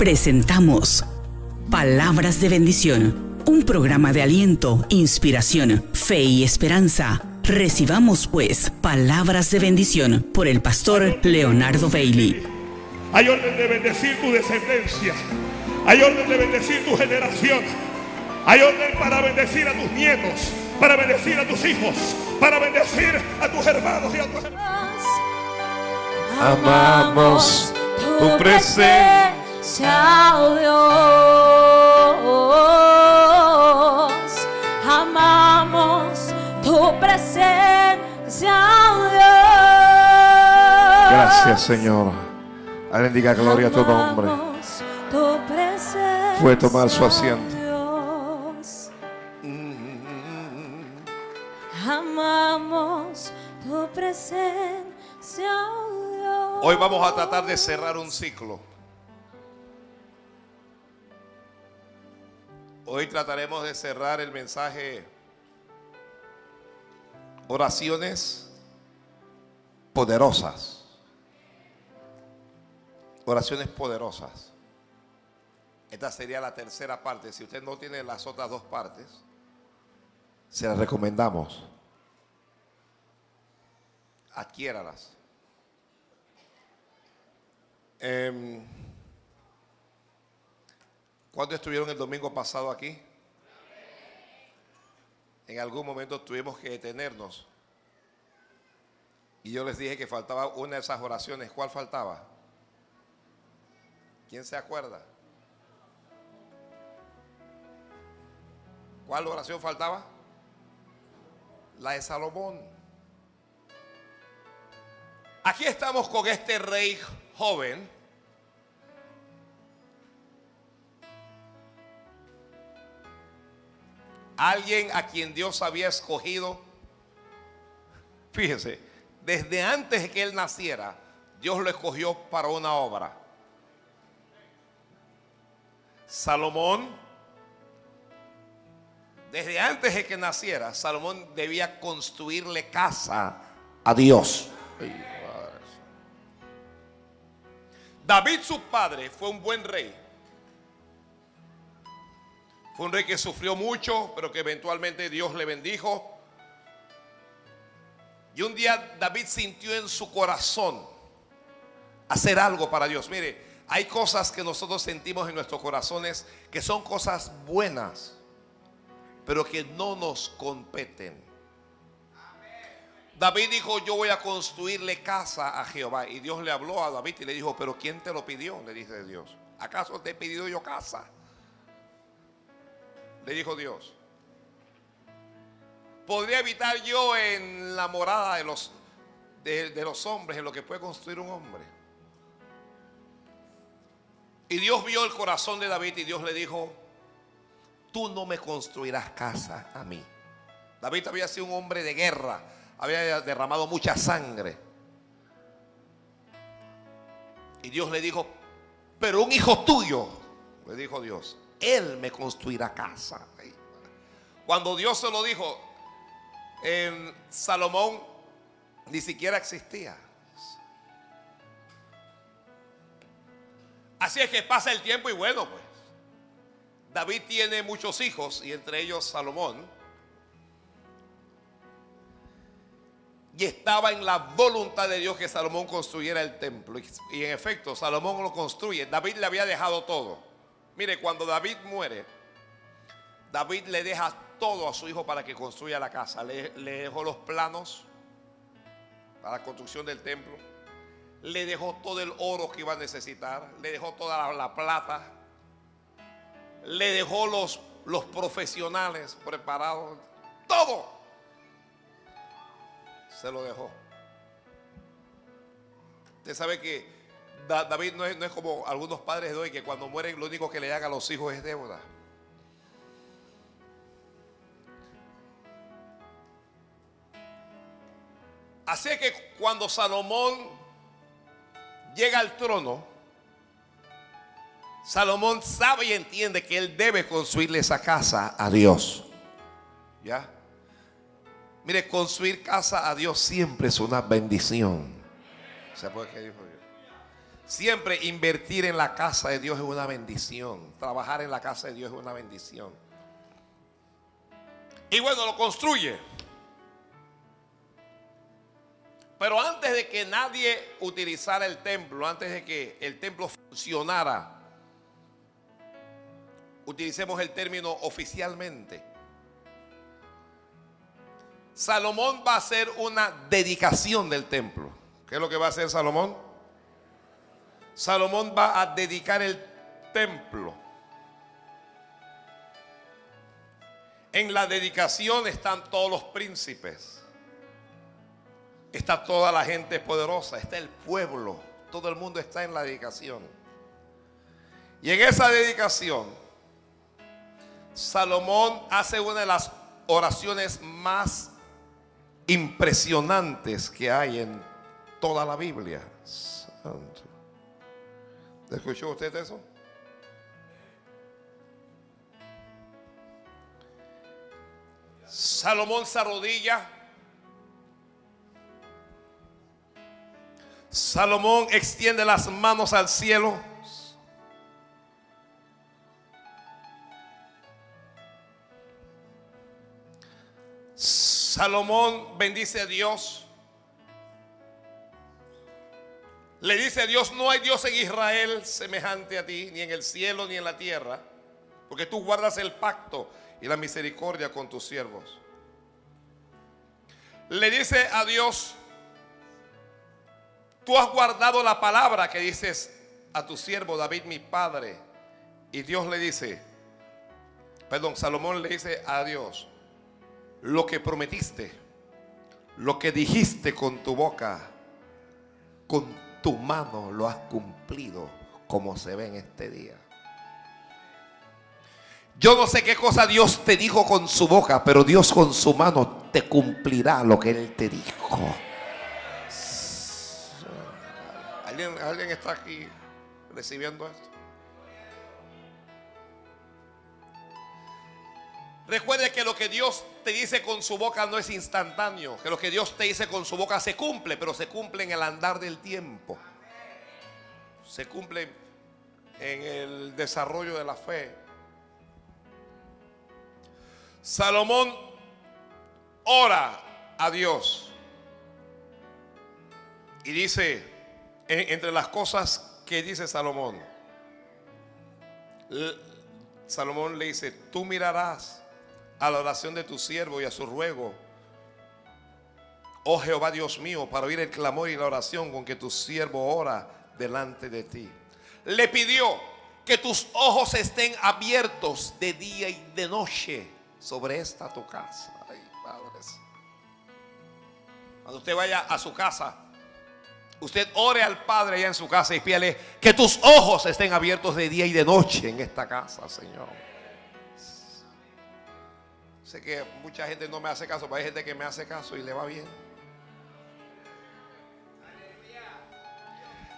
Presentamos Palabras de Bendición, un programa de aliento, inspiración, fe y esperanza. Recibamos pues palabras de bendición por el pastor Leonardo Bailey. Hay orden de bendecir tu descendencia. Hay orden de bendecir tu generación. Hay orden para bendecir a tus nietos, para bendecir a tus hijos, para bendecir a tus hermanos y a tus hermanas. Amamos tu presencia, oh Dios. Amamos tu presencia, oh Dios. Gracias, Señor. Alguien diga gloria a tu nombre. Amamos tu presencia, Puede tomar su asiento. Dios. Amamos tu presencia, oh Dios. Hoy vamos a tratar de cerrar un ciclo. Hoy trataremos de cerrar el mensaje oraciones poderosas. Oraciones poderosas. Esta sería la tercera parte. Si usted no tiene las otras dos partes, se las recomendamos. Adquiéralas. Em, ¿Cuándo estuvieron el domingo pasado aquí? En algún momento tuvimos que detenernos. Y yo les dije que faltaba una de esas oraciones. ¿Cuál faltaba? ¿Quién se acuerda? ¿Cuál oración faltaba? La de Salomón. Aquí estamos con este rey joven. Alguien a quien Dios había escogido. Fíjese, desde antes de que él naciera, Dios lo escogió para una obra. Salomón, desde antes de que naciera, Salomón debía construirle casa a Dios. David, su padre, fue un buen rey. Un rey que sufrió mucho, pero que eventualmente Dios le bendijo. Y un día David sintió en su corazón hacer algo para Dios. Mire, hay cosas que nosotros sentimos en nuestros corazones que son cosas buenas, pero que no nos competen. David dijo, yo voy a construirle casa a Jehová. Y Dios le habló a David y le dijo, pero ¿quién te lo pidió? Le dice Dios. ¿Acaso te he pedido yo casa? Le dijo Dios. ¿Podría habitar yo en la morada de los, de, de los hombres, en lo que puede construir un hombre? Y Dios vio el corazón de David y Dios le dijo, tú no me construirás casa a mí. David había sido un hombre de guerra, había derramado mucha sangre. Y Dios le dijo, pero un hijo tuyo, le dijo Dios, él me construirá casa. Cuando Dios se lo dijo, en Salomón ni siquiera existía. Así es que pasa el tiempo y bueno, pues. David tiene muchos hijos y entre ellos Salomón. Y estaba en la voluntad de Dios que Salomón construyera el templo. Y, en efecto, Salomón lo construye. David le había dejado todo. Mire, cuando David muere, David le deja todo a su hijo para que construya la casa. Le, dejó los planos para la construcción del templo. Le dejó todo el oro que iba a necesitar. Le dejó toda la, la plata. Le dejó los, los profesionales preparados. Todo. Se lo dejó. Usted sabe que Da- David no es, es como algunos padres de hoy que cuando mueren lo único que le hagan a los hijos es deuda. Así que cuando Salomón llega al trono, Salomón sabe y entiende que él debe construirle esa casa a Dios. ¿Ya? Mire, construir casa a Dios siempre es una bendición. ¿Sabe por qué dijo Dios? Siempre invertir en la casa de Dios es una bendición. Trabajar en la casa de Dios es una bendición. Y bueno, lo construye. Pero antes de que nadie utilizara el templo, antes de que el templo funcionara, utilicemos el término oficialmente. Salomón va a hacer una dedicación del templo. ¿Qué es lo que va a hacer Salomón? Salomón va a dedicar el templo. En la dedicación están todos los príncipes. Está toda la gente poderosa, está el pueblo. Todo el mundo está en la dedicación. Y en esa dedicación, Salomón hace una de las oraciones más impresionantes que hay en toda la Biblia. Santo. ¿Escuchó usted eso? Salomón se arrodilla. Salomón extiende las manos al cielo. Salomón bendice a Dios. Le dice a Dios, no hay Dios en Israel semejante a ti, ni en el cielo ni en la tierra, porque tú guardas el pacto y la misericordia con tus siervos. Le dice a Dios, tú has guardado la palabra que dices a tu siervo David, mi padre. Y Dios le dice, perdón, Salomón le dice a Dios, lo que prometiste, lo que dijiste con tu boca, con tu mano lo has cumplido como se ve en este día. Yo no sé qué cosa Dios te dijo con su boca, pero Dios con su mano te cumplirá lo que Él te dijo. ¿Alguien, ¿Alguien, está aquí recibiendo esto? Recuerde que lo que Dios te dice con su boca no es instantáneo, que lo que Dios te dice con su boca se cumple, pero se cumple en el andar del tiempo. Se cumple en el desarrollo de la fe. Salomón ora a Dios y dice, entre las cosas que dice Salomón, Salomón le dice, tú mirarás a la oración de tu siervo y a su ruego. Oh Jehová Dios mío, para oír el clamor y la oración con que tu siervo ora delante de ti. Le pidió que tus ojos estén abiertos de día y de noche sobre esta tu casa. Ay, padres. Cuando usted vaya a su casa, usted ore al Padre allá en su casa y pídale que tus ojos estén abiertos de día y de noche en esta casa, Señor. Sé que mucha gente no me hace caso, pero hay gente que me hace caso y le va bien.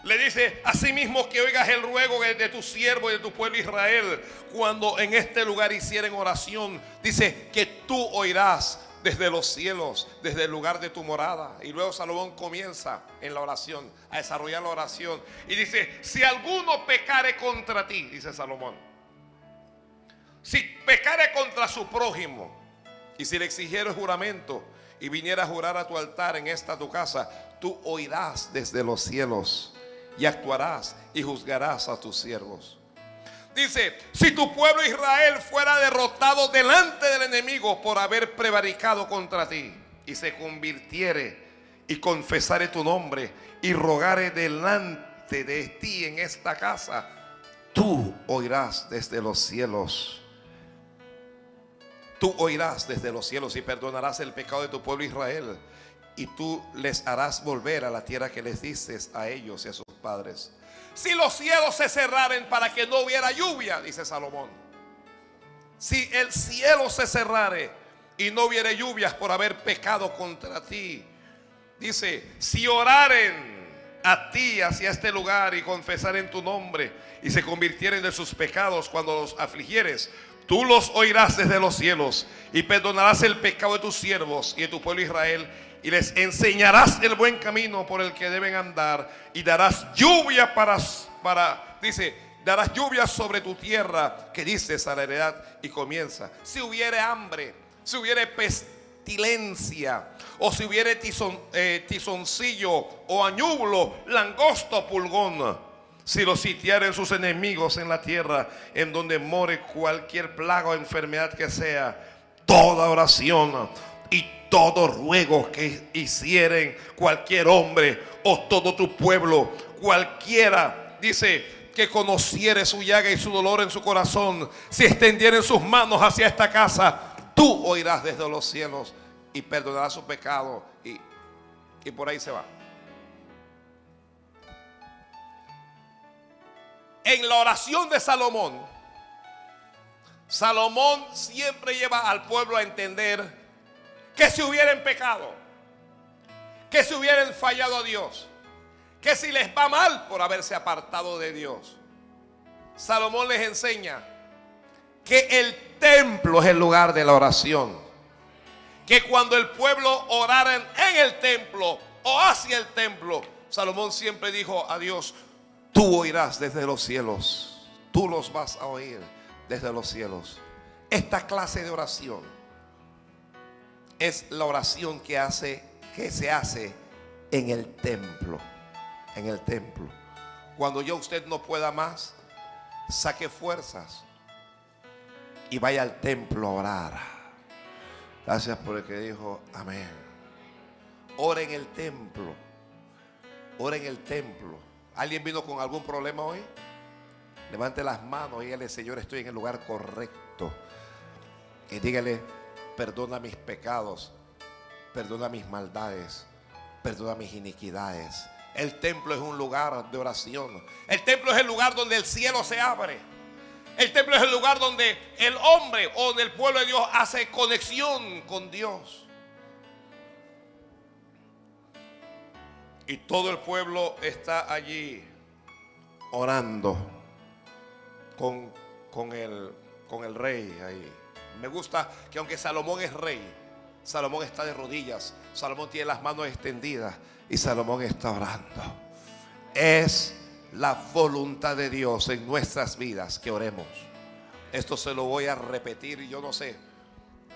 Le dice, asimismo que oigas el ruego de tu siervo y de tu pueblo Israel, cuando en este lugar hicieren oración, dice que tú oirás desde los cielos, desde el lugar de tu morada. Y luego Salomón comienza en la oración, a desarrollar la oración. Y dice, si alguno pecare contra ti, dice Salomón, si pecare contra su prójimo, y si le exigiera juramento y viniera a jurar a tu altar en esta tu casa, tú oirás desde los cielos y actuarás y juzgarás a tus siervos. Dice, si tu pueblo Israel fuera derrotado delante del enemigo por haber prevaricado contra ti y se convirtiere y confesare tu nombre y rogare delante de ti en esta casa, tú oirás desde los cielos Tú oirás desde los cielos y perdonarás el pecado de tu pueblo Israel. Y tú les harás volver a la tierra que les dices a ellos y a sus padres. Si los cielos se cerraren para que no hubiera lluvia, dice Salomón. Si el cielo se cerrare y no hubiera lluvias por haber pecado contra ti. Dice, si oraren a ti hacia este lugar y confesaren tu nombre y se convirtieren de sus pecados cuando los afligieres, Tú los oirás desde los cielos y perdonarás el pecado de tus siervos y de tu pueblo Israel y les enseñarás el buen camino por el que deben andar y darás lluvia para, para dice, darás lluvia sobre tu tierra que dices a la heredad y comienza. Si hubiere hambre, si hubiere pestilencia, o si hubiere tizon, eh, tizoncillo o añublo, langosto, pulgón, si los sitiaren sus enemigos en la tierra, en donde more cualquier plaga o enfermedad que sea, toda oración y todo ruego que hicieren cualquier hombre o todo tu pueblo, cualquiera, dice, que conociere su llaga y su dolor en su corazón, si extendieren sus manos hacia esta casa, tú oirás desde los cielos y perdonarás su pecado. Y, y por ahí se va. En la oración de Salomón, Salomón siempre lleva al pueblo a entender que si hubieran pecado, que si hubieran fallado a Dios, que si les va mal por haberse apartado de Dios, Salomón les enseña que el templo es el lugar de la oración. Que cuando el pueblo orara en el templo o hacia el templo, Salomón siempre dijo a Dios, tú oirás desde los cielos, tú los vas a oír desde los cielos. Esta clase de oración es la oración que hace que se hace en el templo, en el templo. Cuando ya usted no pueda más, saque fuerzas y vaya al templo a orar. Gracias por el que dijo amén. Ora en el templo. Ora en el templo. ¿Alguien vino con algún problema hoy? Levante las manos y dígale, Señor, estoy en el lugar correcto. Y dígale, perdona mis pecados, perdona mis maldades, perdona mis iniquidades. El templo es un lugar de oración. El templo es el lugar donde el cielo se abre. El templo es el lugar donde el hombre o donde el pueblo de Dios hace conexión con Dios. Y todo el pueblo está allí orando con, con, el, con el rey ahí. Me gusta que aunque Salomón es rey, Salomón está de rodillas, Salomón tiene las manos extendidas y Salomón está orando. Es la voluntad de Dios en nuestras vidas que oremos. Esto se lo voy a repetir, yo no sé,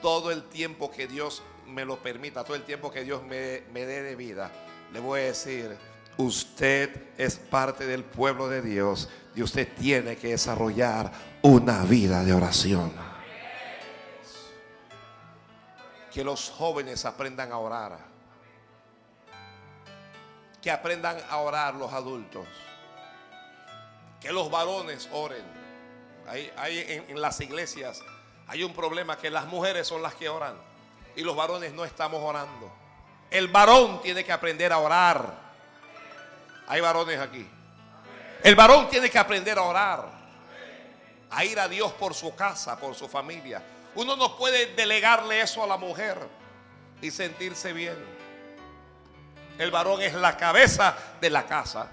todo el tiempo que Dios me lo permita, todo el tiempo que Dios me, me dé de vida, le voy a decir, usted es parte del pueblo de Dios y usted tiene que desarrollar una vida de oración. Que los jóvenes aprendan a orar. Que aprendan a orar los adultos. Que los varones oren. Hay, en, en las iglesias hay un problema que las mujeres son las que oran y los varones no estamos orando. El varón tiene que aprender a orar. Hay varones aquí. El varón tiene que aprender a orar. A ir a Dios por su casa, por su familia. Uno no puede delegarle eso a la mujer y sentirse bien. El varón es la cabeza de la casa.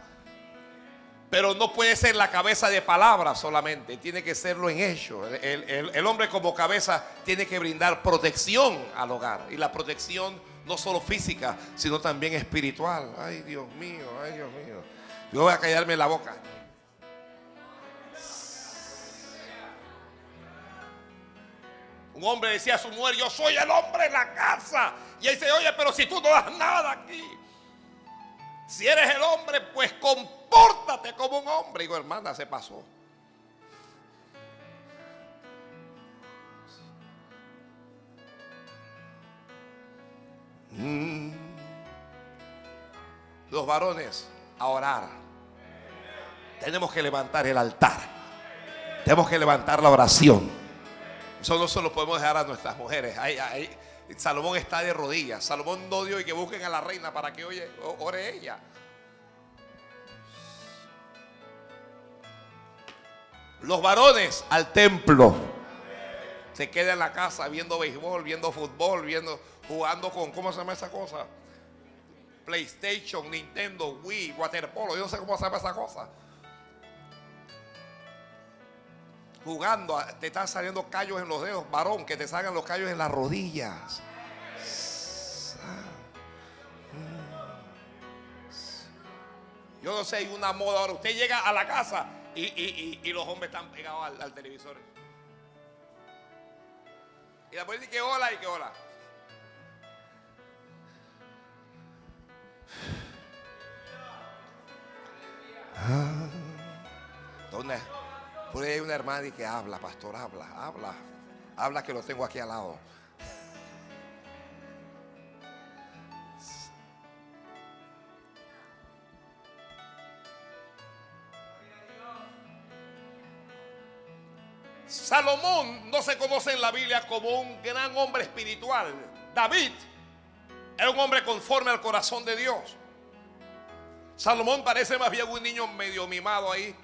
Pero no puede ser la cabeza de palabras solamente, tiene que serlo en hecho. El, hombre como cabeza tiene que brindar protección al hogar. Y la protección no solo física, sino también espiritual. Ay, Dios mío, ay, Dios mío. Yo voy a callarme la boca. Un hombre decía a su mujer, yo soy el hombre en la casa. Y él dice, oye, pero si tú no das nada aquí. Si eres el hombre, pues compórtate como un hombre. Digo, hermana, se pasó. Los varones a orar. Tenemos que levantar el altar. Tenemos que levantar la oración. Eso no se lo podemos dejar a nuestras mujeres. Salomón está de rodillas. Salomón no dio y que busquen a la reina para que oye, ore ella. Los varones al templo. Se queda en la casa viendo béisbol, viendo fútbol, viendo, jugando con, ¿cómo se llama esa cosa? PlayStation, Nintendo, Wii, Waterpolo, yo no sé cómo se llama esa cosa. Jugando, te están saliendo callos en los dedos, varón, que te salgan los callos en las rodillas. Yo no sé, hay una moda ahora. Usted llega a la casa y, y, y, los hombres están pegados al, al televisor. Y la policía dice que hola y que hola. ¿Dónde? Por ahí hay una hermana que habla, pastor, habla, habla. Habla que lo tengo aquí al lado. Salomón no se conoce en la Biblia como un gran hombre espiritual. David era un hombre conforme al corazón de Dios. Salomón parece más bien un niño medio mimado ahí,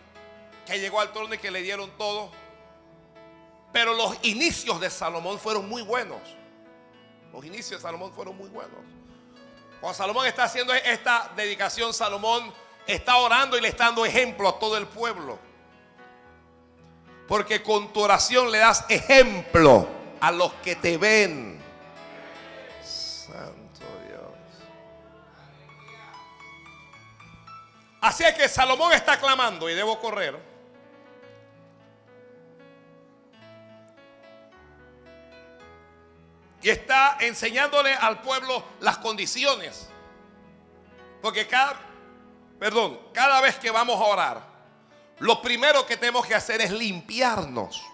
que llegó al trono y que le dieron todo. Pero los inicios de Salomón fueron muy buenos. Los inicios de Salomón fueron muy buenos. Cuando Salomón está haciendo esta dedicación, Salomón está orando y le está dando ejemplo a todo el pueblo. Porque con tu oración le das ejemplo a los que te ven. Así es que Salomón está clamando y debo correr. Y está enseñándole al pueblo las condiciones. Porque cada, perdón, cada vez que vamos a orar, lo primero que tenemos que hacer es limpiarnos.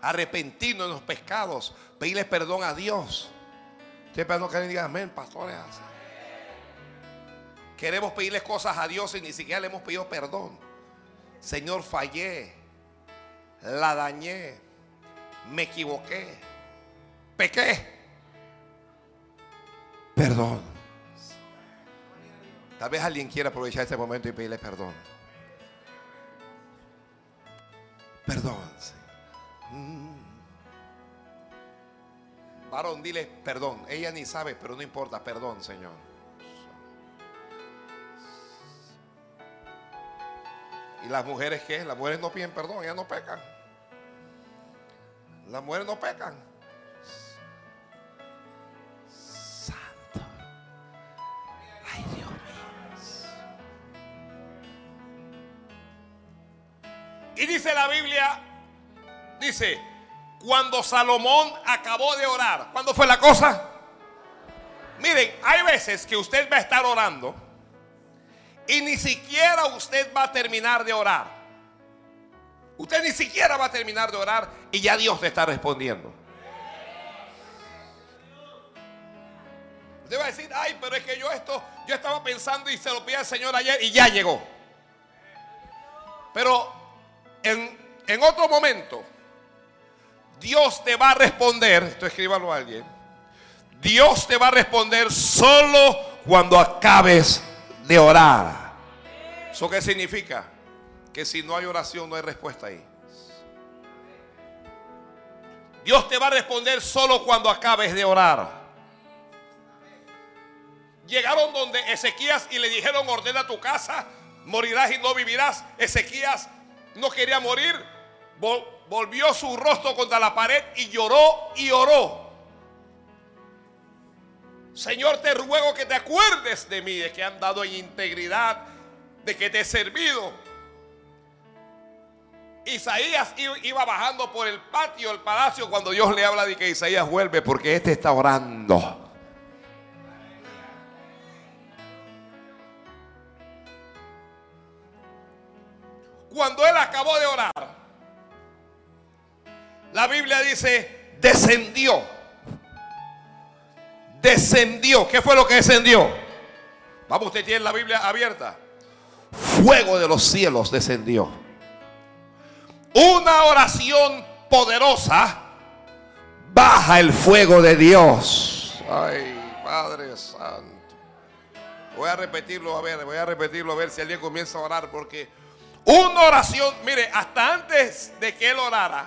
Arrepentirnos de los pecados, pedirle perdón a Dios. Esperando que diga amén, pastores. Queremos pedirle cosas a Dios y ni siquiera le hemos pedido perdón. Señor, fallé, la dañé, me equivoqué, pequé. Perdón. Tal vez alguien quiera aprovechar este momento y pedirle perdón. Perdón. Mm. Varón, dile perdón. Ella ni sabe, pero no importa. Perdón, Señor. ¿Y las mujeres qué? Las mujeres no piden perdón, ellas no pecan. Las mujeres no pecan. Santo. Ay, Dios mío. Y dice la Biblia, dice, cuando Salomón acabó de orar, ¿cuándo fue la cosa? Miren, hay veces que usted va a estar orando y ni siquiera usted va a terminar de orar. Usted ni siquiera va a terminar de orar y ya Dios le está respondiendo. Usted va a decir, ay, pero es que yo esto, yo estaba pensando y se lo pide al Señor ayer y ya llegó. Pero en, en otro momento, Dios te va a responder, esto escríbalo a alguien, Dios te va a responder solo cuando acabes de orar. ¿Eso qué significa? Que si no hay oración no hay respuesta ahí. Dios te va a responder solo cuando acabes de orar. Llegaron donde Ezequías y le dijeron, ordena tu casa, morirás y no vivirás. Ezequías no quería morir, vol- volvió su rostro contra la pared y lloró y oró. Señor, te ruego que te acuerdes de mí, de que han dado en integridad, de que te he servido. Isaías iba bajando por el patio del palacio cuando Dios le habla de que Isaías vuelve porque este está orando. Cuando él acabó de orar, la Biblia dice, descendió. Descendió. ¿Qué fue lo que descendió? Vamos, usted tiene la Biblia abierta. Fuego de los cielos descendió. Una oración poderosa baja el fuego de Dios. Ay, Padre Santo. Voy a repetirlo, a ver, voy a repetirlo, a ver si alguien comienza a orar, porque una oración, mire, hasta antes de que él orara,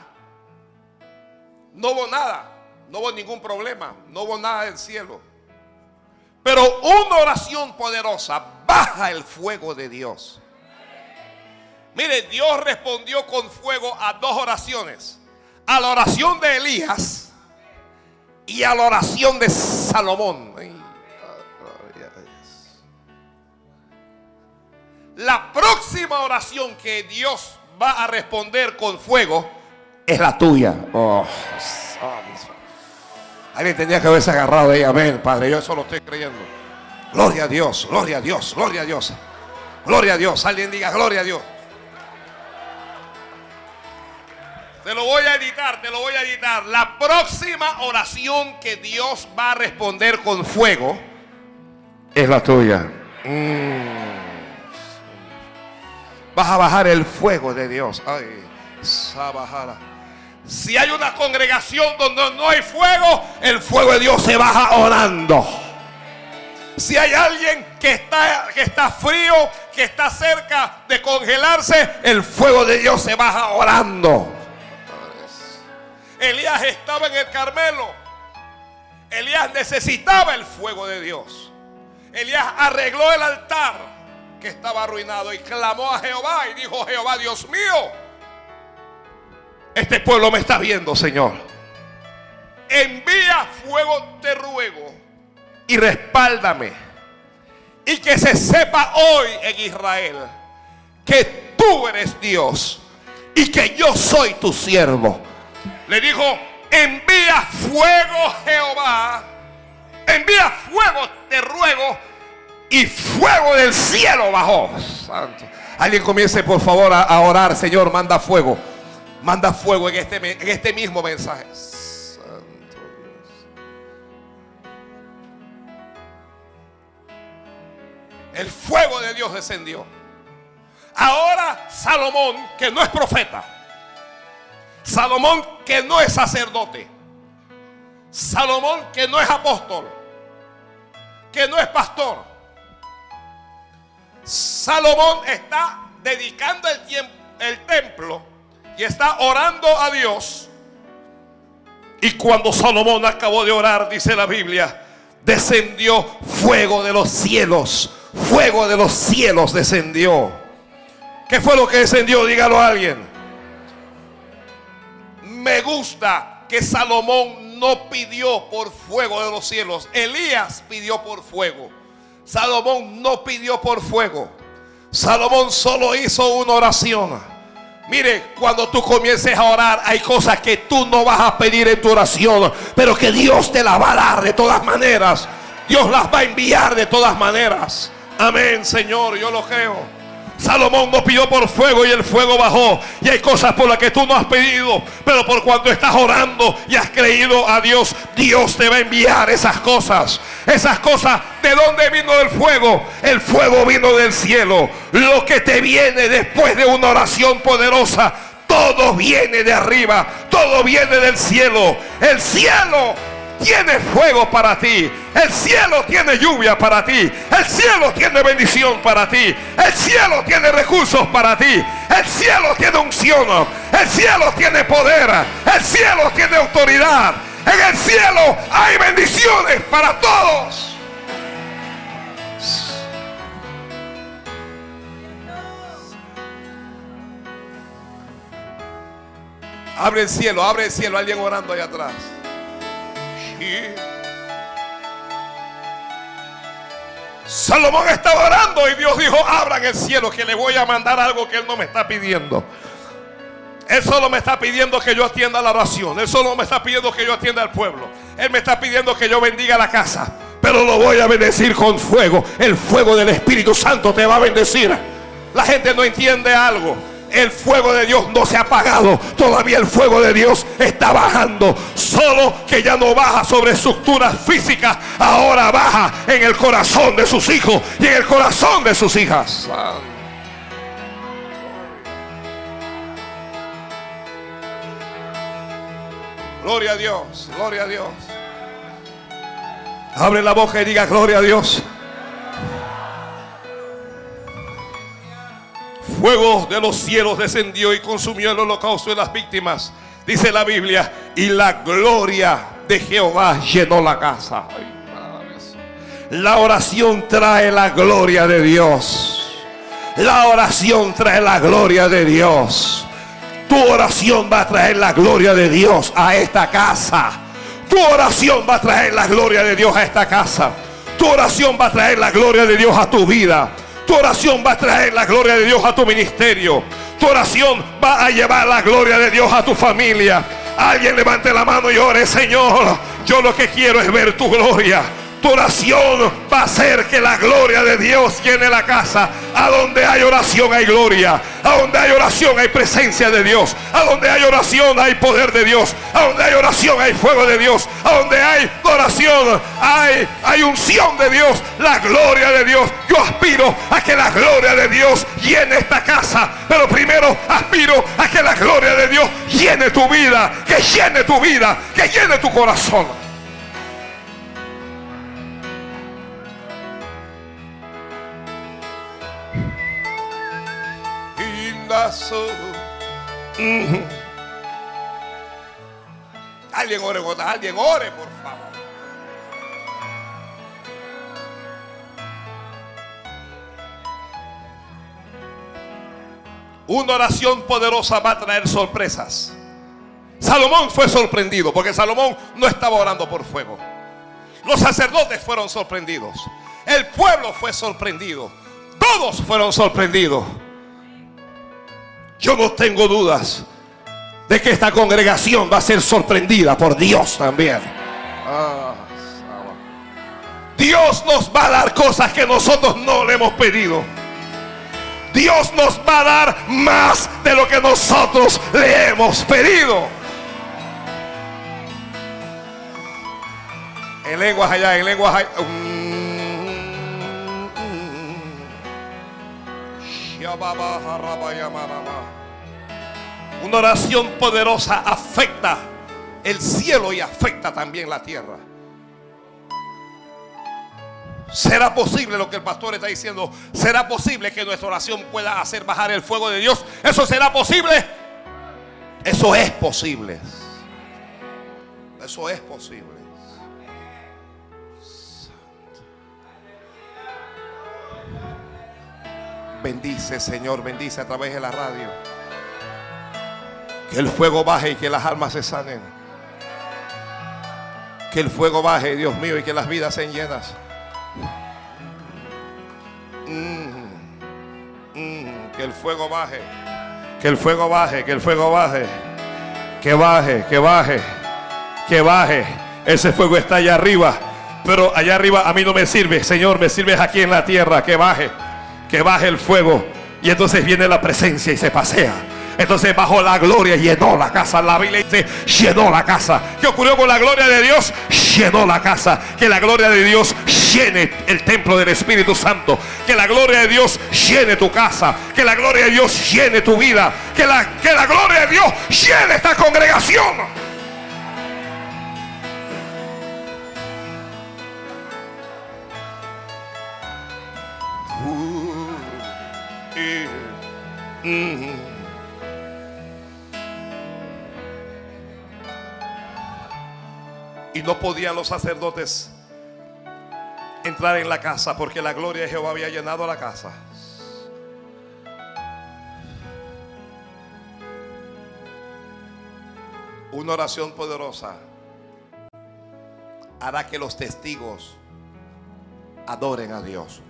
no hubo nada, no hubo ningún problema, no hubo nada del cielo. Pero una oración poderosa baja el fuego de Dios. Mire, Dios respondió con fuego a dos oraciones. A la oración de Elías y a la oración de Salomón. La próxima oración que Dios va a responder con fuego es la tuya. Oh, Alguien tenía que haberse agarrado ahí, amén, Padre. Yo eso lo estoy creyendo. Gloria a Dios, gloria a Dios, gloria a Dios. Gloria a Dios. Alguien diga, gloria a Dios. Te lo voy a editar, te lo voy a editar. La próxima oración que Dios va a responder con fuego es la tuya. Mm. Vas a bajar el fuego de Dios. Ay, Si hay una congregación donde no hay fuego, el fuego de Dios se baja orando. Si hay alguien que está, que está frío, que está cerca de congelarse, el fuego de Dios se baja orando. Elías estaba en el Carmelo. Elías necesitaba el fuego de Dios. Elías arregló el altar que estaba arruinado y clamó a Jehová y dijo, Jehová, Dios mío, este pueblo me está viendo, Señor. Envía fuego, te ruego, y respáldame. Y que se sepa hoy en Israel que tú eres Dios y que yo soy tu siervo. Le dijo, envía fuego Jehová, envía fuego, te ruego, y fuego del cielo bajó. Santo. Alguien comience por favor a, orar, Señor, manda fuego. Manda fuego en este, en este mismo mensaje. Santo Dios. El fuego de Dios descendió. Ahora Salomón, que no es profeta, Salomón que no es sacerdote, Salomón que no es apóstol, que no es pastor, Salomón está dedicando el, tiempo, el templo y está orando a Dios. Y cuando Salomón acabó de orar, dice la Biblia, descendió fuego de los cielos. Fuego de los cielos descendió. ¿Qué fue lo que descendió? Dígalo a alguien. Me gusta que Salomón no pidió por fuego de los cielos. Elías pidió por fuego. Salomón no pidió por fuego. Salomón solo hizo una oración. Mire, cuando tú comiences a orar, hay cosas que tú no vas a pedir en tu oración, pero que Dios te las va a dar de todas maneras. Dios las va a enviar de todas maneras. Amén, Señor, yo lo creo. Salomón no pidió por fuego y el fuego bajó. Y hay cosas por las que tú no has pedido. Pero por cuando estás orando y has creído a Dios, Dios te va a enviar esas cosas. Esas cosas, ¿de dónde vino el fuego? El fuego vino del cielo. Lo que te viene después de una oración poderosa. Todo viene de arriba. Todo viene del cielo. El cielo tiene fuego para ti. El cielo tiene lluvia para ti. El cielo tiene bendición para ti. El cielo tiene recursos para ti. El cielo tiene unción. El cielo tiene poder. El cielo tiene autoridad. En el cielo hay bendiciones para todos. Abre el cielo, abre el cielo. Alguien orando allá atrás. Salomón estaba orando y Dios dijo, abran el cielo que le voy a mandar algo que él no me está pidiendo. Él solo me está pidiendo que yo atienda la oración. Él solo me está pidiendo que yo atienda al pueblo. Él me está pidiendo que yo bendiga la casa. Pero lo voy a bendecir con fuego. El fuego del Espíritu Santo te va a bendecir. La gente no entiende algo el fuego de Dios no se ha apagado. Todavía el fuego de Dios está bajando. Solo que ya no baja sobre estructuras físicas. Ahora baja en el corazón de sus hijos y en el corazón de sus hijas. Gloria a Dios, gloria a Dios. Abre la boca y diga gloria a Dios. Fuego de los cielos descendió y consumió el holocausto de las víctimas. Dice la Biblia, y la gloria de Jehová llenó la casa. la oración trae la gloria de Dios. La oración trae la gloria de Dios. Tu oración va a traer la gloria de Dios a esta casa. Tu oración va a traer la gloria de Dios a esta casa. Tu oración va a traer la gloria de Dios a tu vida. Tu oración va a traer la gloria de Dios a tu ministerio. Tu oración va a llevar la gloria de Dios a tu familia. Alguien levante la mano y ore, Señor. Yo lo que quiero es ver tu gloria. Tu oración va a hacer que la gloria de Dios llene la casa. A donde hay oración hay gloria. A donde hay oración hay presencia de Dios. A donde hay oración hay poder de Dios. A donde hay oración hay fuego de Dios. A donde hay oración hay, hay unción de Dios. La gloria de Dios. Yo aspiro a que la gloria de Dios llene esta casa. Pero primero aspiro a que la gloria de Dios llene tu vida. Que llene tu vida. Que llene tu corazón. Alguien ore, alguien ore, por favor. Una oración poderosa va a traer sorpresas. Salomón fue sorprendido porque Salomón no estaba orando por fuego. Los sacerdotes fueron sorprendidos. El pueblo fue sorprendido. Todos fueron sorprendidos. Yo no tengo dudas de que esta congregación va a ser sorprendida por Dios también. Dios nos va a dar cosas que nosotros no le hemos pedido. Dios nos va a dar más de lo que nosotros le hemos pedido. En lenguas allá, en lenguas allá. Una oración poderosa afecta el cielo y afecta también la tierra. ¿Será posible lo que el pastor está diciendo? ¿Será posible que nuestra oración pueda hacer bajar el fuego de Dios? ¿Eso será posible? Eso es posible. Eso es posible. Bendice, Señor, bendice a través de la radio. Que el fuego baje y que las almas se sanen. Que el fuego baje, Dios mío, y que las vidas sean llenas. Mm, mm, que el fuego baje. Que el fuego baje, que el fuego baje. Que baje, que baje. Que baje. Ese fuego está allá arriba. Pero allá arriba a mí no me sirve. Señor, me sirves aquí en la tierra. Que baje que baje el fuego. Y entonces viene la presencia y se pasea. Entonces bajo la gloria llenó la casa. La Biblia dice, llenó la casa. ¿Qué ocurrió con la gloria de Dios? Llenó la casa. Que la gloria de Dios llene el templo del Espíritu Santo. Que la gloria de Dios llene tu casa. Que la gloria de Dios llene tu vida. Que la, que la gloria de Dios llene esta congregación. Y no podían los sacerdotes entrar en la casa porque la gloria de Jehová había llenado la casa. Una oración poderosa hará que los testigos adoren a Dios.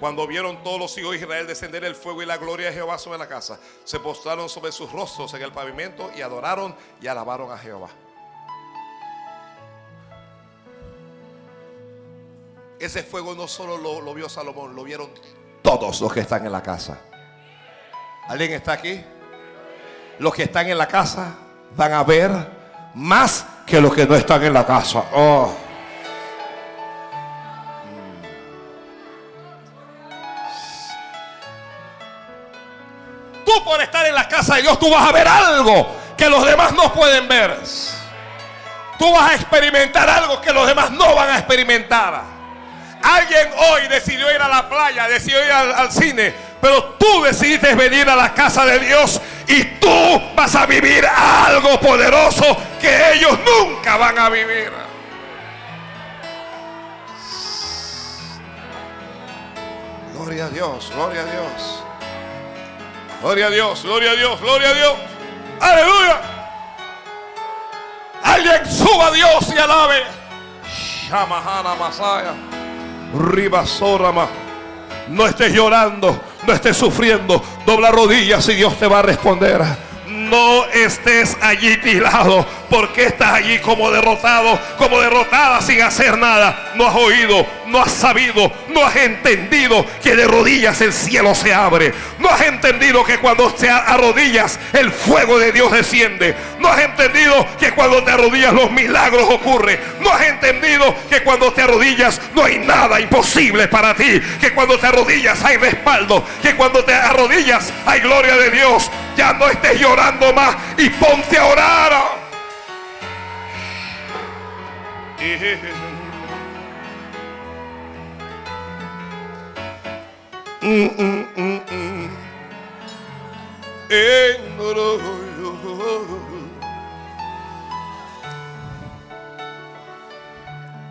Cuando vieron todos los hijos de Israel descender el fuego y la gloria de Jehová sobre la casa, se postraron sobre sus rostros en el pavimento y adoraron y alabaron a Jehová. Ese fuego no solo lo, vio Salomón, lo vieron todos los que están en la casa. ¿Alguien está aquí? Los que están en la casa van a ver más que los que no están en la casa. Oh. Casa de Dios, tú vas a ver algo que los demás no pueden ver. Tú vas a experimentar algo que los demás no van a experimentar. Alguien hoy decidió ir a la playa, decidió ir al, cine, pero tú decidiste venir a la casa de Dios y tú vas a vivir algo poderoso que ellos nunca van a vivir. Gloria a Dios, gloria a Dios. Gloria a Dios, gloria a Dios, gloria a Dios. Aleluya. Alguien suba a Dios y alabe. Shamahana Masaya. Ribasorama. No estés llorando, no estés sufriendo. Dobla rodillas y Dios te va a responder. No estés allí tirado. Porque estás allí como derrotado, como derrotada sin hacer nada? No has oído, no has sabido, no has entendido que de rodillas el cielo se abre. No has entendido que cuando te arrodillas el fuego de Dios desciende. No has entendido que cuando te arrodillas los milagros ocurren. No has entendido que cuando te arrodillas no hay nada imposible para ti. Que cuando te arrodillas hay respaldo. Que cuando te arrodillas hay gloria de Dios. Ya no estés llorando más y ponte a orar.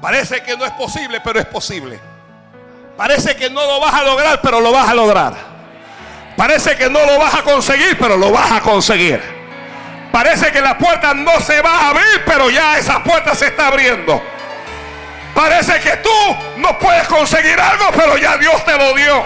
Parece que no es posible, pero es posible. Parece que no lo vas a lograr, pero lo vas a lograr. Parece que no lo vas a conseguir, pero lo vas a conseguir. Parece que la puerta no se va a abrir, pero ya esa puerta se está abriendo. Parece que tú no puedes conseguir algo, pero ya Dios te lo dio.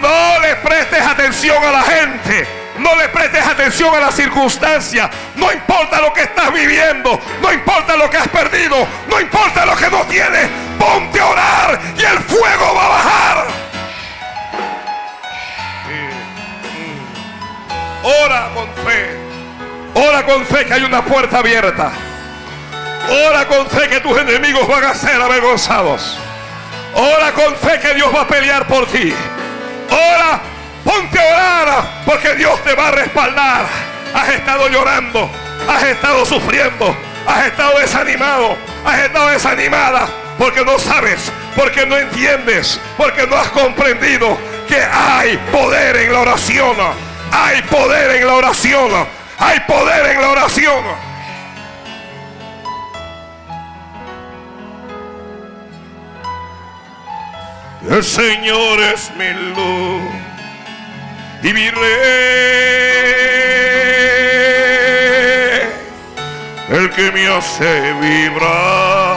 No le prestes atención a la gente. No le prestes atención a las circunstancias. No importa lo que estás viviendo. No importa lo que has perdido. No importa lo que no tienes. Ponte a orar y el fuego va a bajar. Ora con fe. Ora con fe que hay una puerta abierta. Ora con fe que tus enemigos van a ser avergonzados. Ora con fe que Dios va a pelear por ti. Ora, ponte a orar porque Dios te va a respaldar. Has estado llorando, has estado sufriendo, has estado desanimado, has estado desanimada porque no sabes, porque no entiendes, porque no has comprendido que hay poder en la oración. Hay poder en la oración. Hay poder en la oración. El Señor es mi luz y mi rey, el que me hace vibrar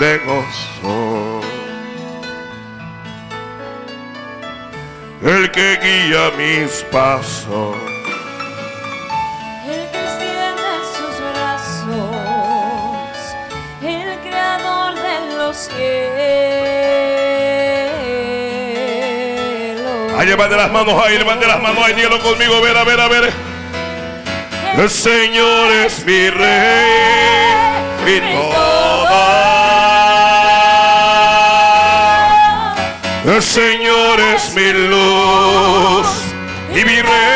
de gozo, el que guía mis pasos. Cielos. Ahí levante las manos, ahí levante las manos, ahí dígalo conmigo, a ver, a ver, a ver. El Señor es mi rey, mi todo. El Señor es mi luz y mi rey.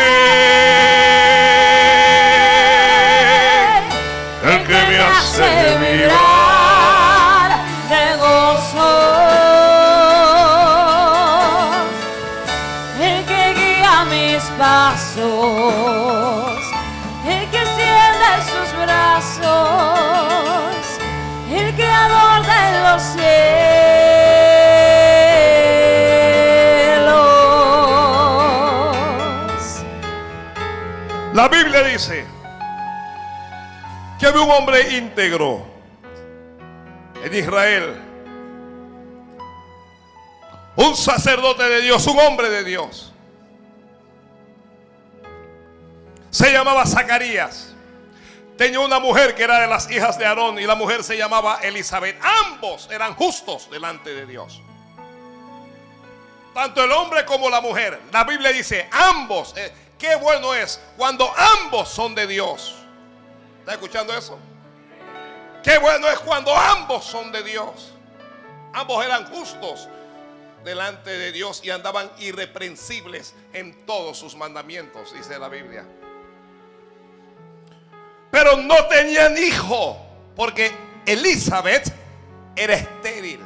Dice que había un hombre íntegro en Israel. Un sacerdote de Dios, un hombre de Dios. Se llamaba Zacarías. Tenía una mujer que era de las hijas de Aarón y la mujer se llamaba Elizabeth. Ambos eran justos delante de Dios. Tanto el hombre como la mujer. La Biblia dice, ambos. eh, qué bueno es cuando ambos son de Dios. ¿Está escuchando eso? Qué bueno es cuando ambos son de Dios. Ambos eran justos delante de Dios y andaban irreprensibles en todos sus mandamientos, dice la Biblia. Pero no tenían hijo porque Elizabeth era estéril.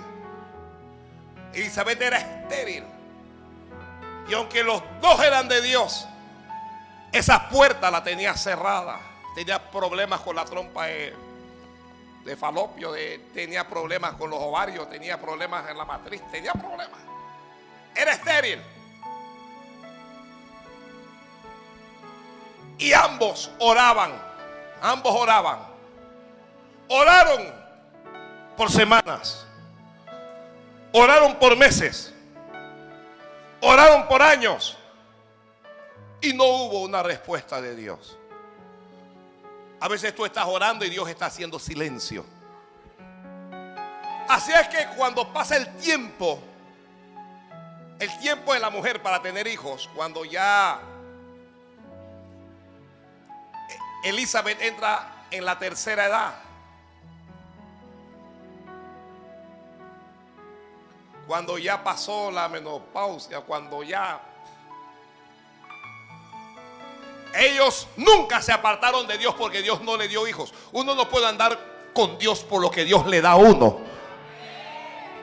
Elizabeth era estéril. Y aunque los dos eran de Dios, esa puerta la tenía cerrada. Tenía problemas con la trompa de, falopio, tenía problemas con los ovarios, tenía problemas en la matriz, tenía problemas. Era estéril. Y ambos oraban, ambos oraban. Oraron por semanas, oraron por meses, Oraron por años y no hubo una respuesta de Dios. A veces tú estás orando y Dios está haciendo silencio. Así es que cuando pasa el tiempo, el tiempo de la mujer para tener hijos, cuando ya Elizabeth entra en la tercera edad, cuando ya pasó la menopausia, cuando ya ellos nunca se apartaron de Dios porque Dios no le dio hijos. Uno no puede andar con Dios por lo que Dios le da a uno.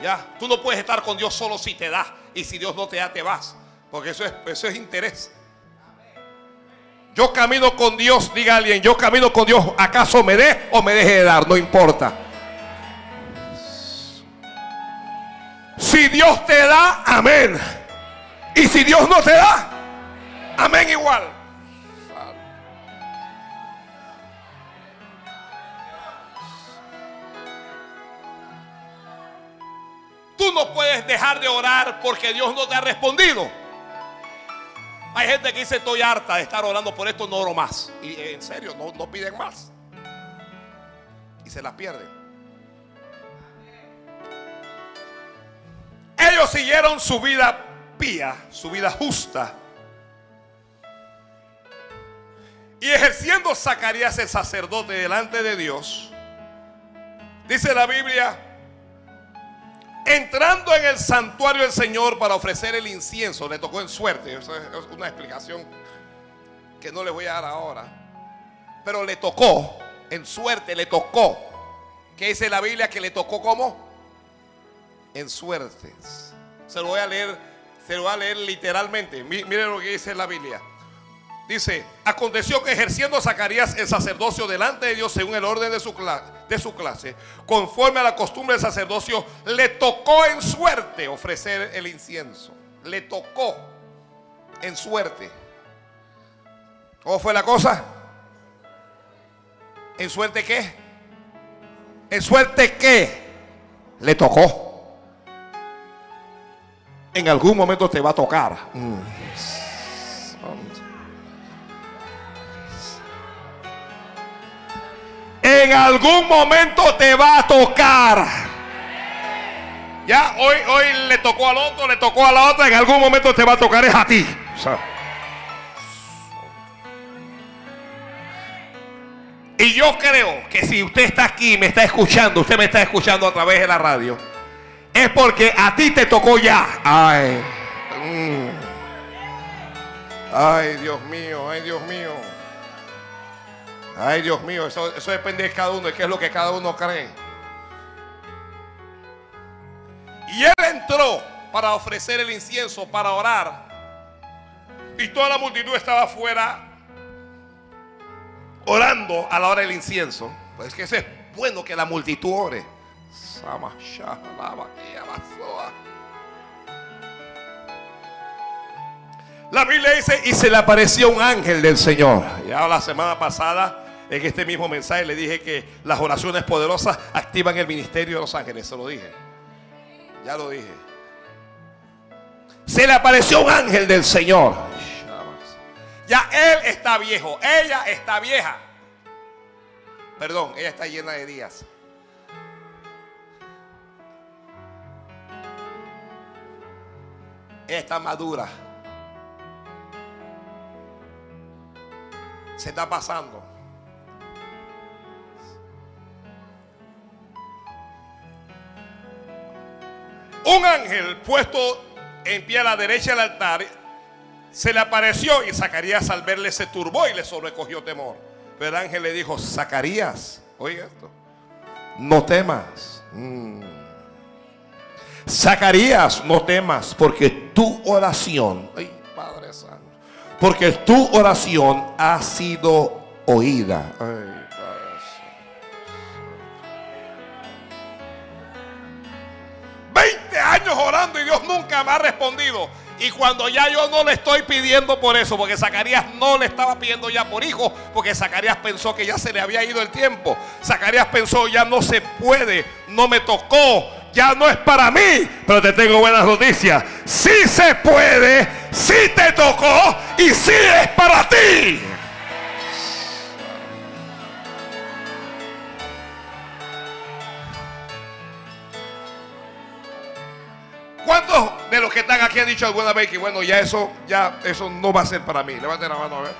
Ya, tú no puedes estar con Dios solo si te da y si Dios no te da te vas, porque eso es eso es interés. Yo camino con Dios, diga alguien, yo camino con Dios, acaso me dé o me deje de dar, no importa. Si Dios te da, amén. Y si Dios no te da, amén igual. No puedes dejar de orar porque Dios no te ha respondido. Hay gente que dice estoy harta de estar orando por esto, no oro más. Y eh, en serio, no, no piden más. Y se las pierden. Ellos siguieron su vida pía, su vida justa. Y ejerciendo Zacarías el sacerdote delante de Dios, dice la Biblia, entrando en el santuario del Señor para ofrecer el incienso, le tocó en suerte. Eso es una explicación que no le voy a dar ahora. Pero le tocó, en suerte le tocó. ¿Qué dice la Biblia que le tocó como? En suerte. Se lo voy a leer, se lo voy a leer literalmente. Mire lo que dice la Biblia. Dice, aconteció que ejerciendo Zacarías el sacerdocio delante de Dios según el orden de su, clase, conforme a la costumbre del sacerdocio, le tocó en suerte ofrecer el incienso. Le tocó en suerte. ¿Cómo fue la cosa? ¿En suerte qué? ¿En suerte qué? Le tocó. En algún momento te va a tocar. Mm. En algún momento te va a tocar. Ya, hoy, hoy le tocó al otro, le tocó a la otra, en algún momento te va a tocar es a ti. y yo creo que si usted está aquí me está escuchando, usted me está escuchando a través de la radio, es porque a ti te tocó ya. Ay, mm. ay Dios mío, ay Dios mío. Ay, Dios mío, eso, eso depende de cada uno, de qué es lo que cada uno cree. Y él entró para ofrecer el incienso, para orar. Y toda la multitud estaba afuera orando a la hora del incienso. Pues es que eso es bueno que la multitud ore. La Biblia dice, y se le apareció un ángel del Señor. Ya la semana pasada en este mismo mensaje le dije que las oraciones poderosas activan el ministerio de los ángeles. Se lo dije. Ya lo dije. Se le apareció un ángel del Señor. Ya él está viejo. Ella está vieja. Perdón, ella está llena de días. Ella está madura. Se está pasando. Un ángel puesto en pie a la derecha del altar se le apareció y Zacarías al verle se turbó y le sobrecogió temor. Pero el ángel le dijo, Zacarías, oiga esto, no temas. Mm. Zacarías, no temas, porque tu oración, ay, Padre Santo, porque tu oración ha sido oída. Ay. Nunca me ha respondido. Y cuando ya yo no le estoy pidiendo por eso, porque Zacarías no le estaba pidiendo ya por hijo, porque Zacarías pensó que ya se le había ido el tiempo. Zacarías pensó, ya no se puede, no me tocó, ya no es para mí. Pero te tengo buenas noticias. sí se puede, sí te tocó y sí es para ti. ¿Cuántos de los que están aquí han dicho alguna vez que bueno, ya eso, ya eso no va a ser para mí? Levanten la mano a ver.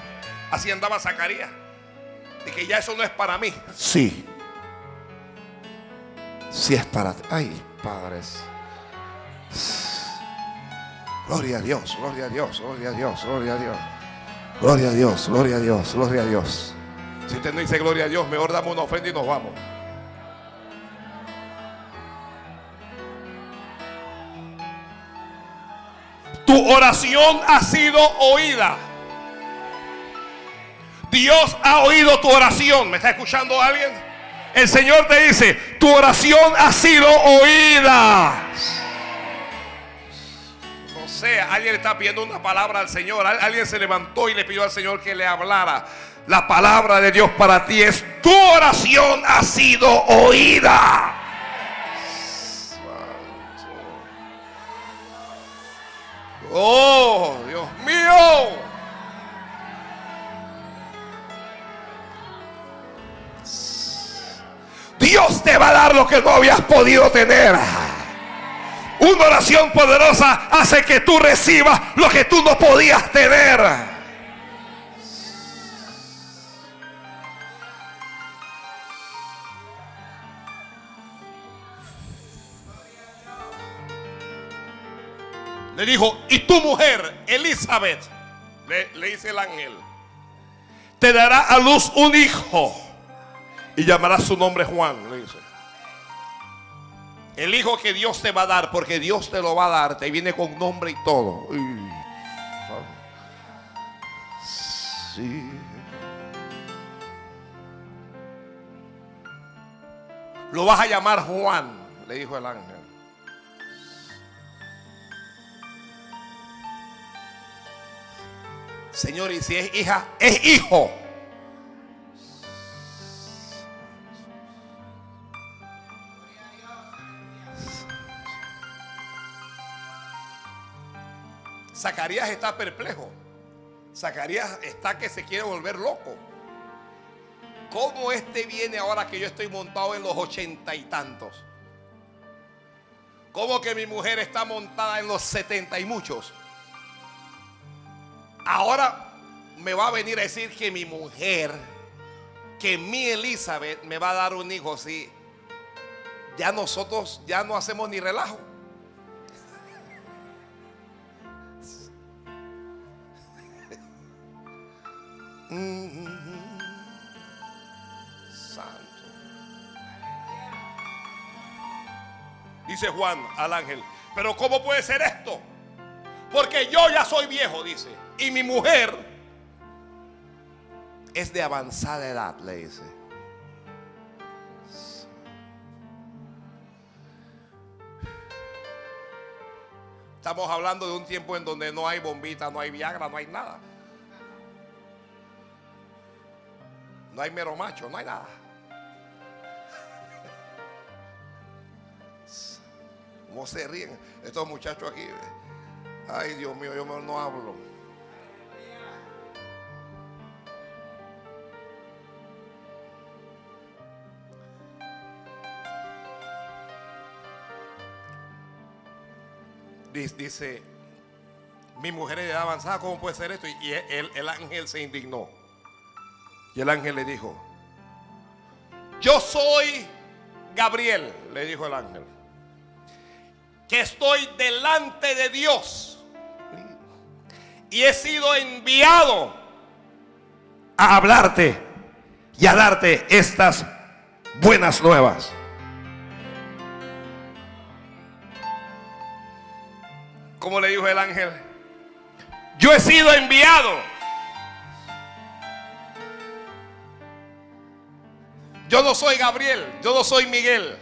Así andaba Zacarías. De que ya eso no es para mí. Sí. Sí es para ti. Ay, padres. Gloria a Dios, gloria a Dios, gloria a Dios, gloria a Dios. Gloria a Dios, gloria a Dios, gloria a Dios. Si usted no dice gloria a Dios, mejor damos una ofrenda y nos vamos. Tu oración ha sido oída. Dios ha oído tu oración. ¿Me está escuchando alguien? El Señor te dice, tu oración ha sido oída. No sé, alguien está pidiendo una palabra al Señor. Alguien se levantó y le pidió al Señor que le hablara. La palabra de Dios para ti es, tu oración ha sido oída. Oh, Dios mío. Dios te va a dar lo que no habías podido tener. Una oración poderosa hace que tú recibas lo que tú no podías tener. Le dijo, y tu mujer, Elizabeth, le, dice el ángel, te dará a luz un hijo y llamará su nombre Juan, le dice. El hijo que Dios te va a dar, porque Dios te lo va a dar, te viene con nombre y todo. Sí. Lo vas a llamar Juan, le dijo el ángel. Señor, y si es hija, es hijo. Zacarías está perplejo. Zacarías está que se quiere volver loco. ¿Cómo este viene ahora que yo estoy montado en los ochenta y tantos? ¿Cómo que mi mujer está montada en los setenta y muchos? Ahora me va a venir a decir que mi mujer, que mi Elizabeth me va a dar un hijo, sí. Ya nosotros ya no hacemos ni relajo. Santo. Dice Juan al ángel, pero ¿cómo puede ser esto? Porque yo ya soy viejo, dice. Y mi mujer es de avanzada edad, le dice. Estamos hablando de un tiempo en donde no hay bombita, no hay Viagra, no hay nada. No hay mero macho, no hay nada. ¿Cómo se ríen estos muchachos aquí? Ay, Dios mío, yo no hablo. Dice, mi mujer es de avanzada, ¿cómo puede ser esto? Y el, el ángel se indignó. Y el ángel le dijo, yo soy Gabriel, le dijo el ángel, que estoy delante de Dios y he sido enviado a hablarte y a darte estas buenas nuevas. Como le dijo el ángel, yo he sido enviado. Yo no soy Gabriel, yo no soy Miguel.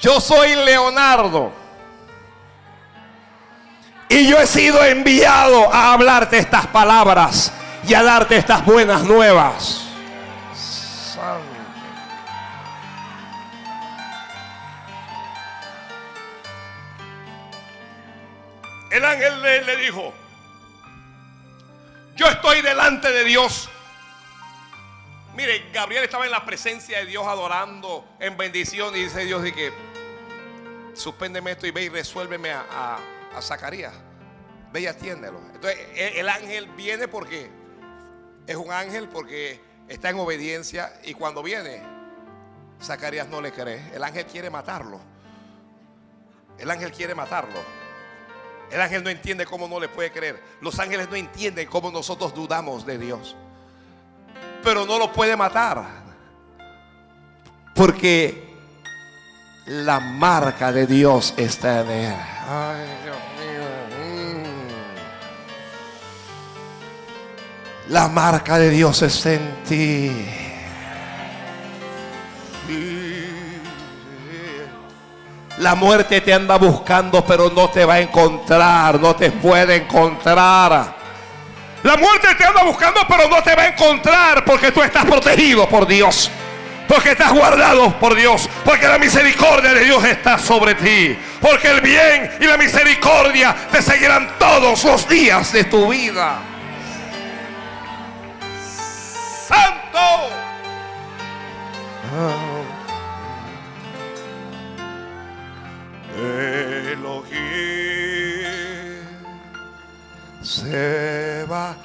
Yo soy Leonardo. Y yo he sido enviado a hablarte estas palabras y a darte estas buenas nuevas. Dijo, yo estoy delante de Dios. Mire, Gabriel estaba en la presencia de Dios adorando en bendición y dice Dios, que suspéndeme esto y ve y resuélveme a, a- a Zacarías. Ve y atiéndelo. Entonces el, el ángel viene porque es un ángel porque está en obediencia y cuando viene, Zacarías no le cree. El ángel quiere matarlo. El ángel quiere matarlo. El ángel no entiende cómo no le puede creer. Los ángeles no entienden cómo nosotros dudamos de Dios. Pero no lo puede matar. Porque la marca de Dios está en él. Ay, Dios mío. Mm. La marca de Dios está en ti. La muerte te anda buscando, pero no te va a encontrar, no te puede encontrar. La muerte te anda buscando, pero no te va a encontrar porque tú estás protegido por Dios. Porque estás guardado por Dios. Porque la misericordia de Dios está sobre ti. Porque el bien y la misericordia te seguirán todos los días de tu vida. Santo. Se va.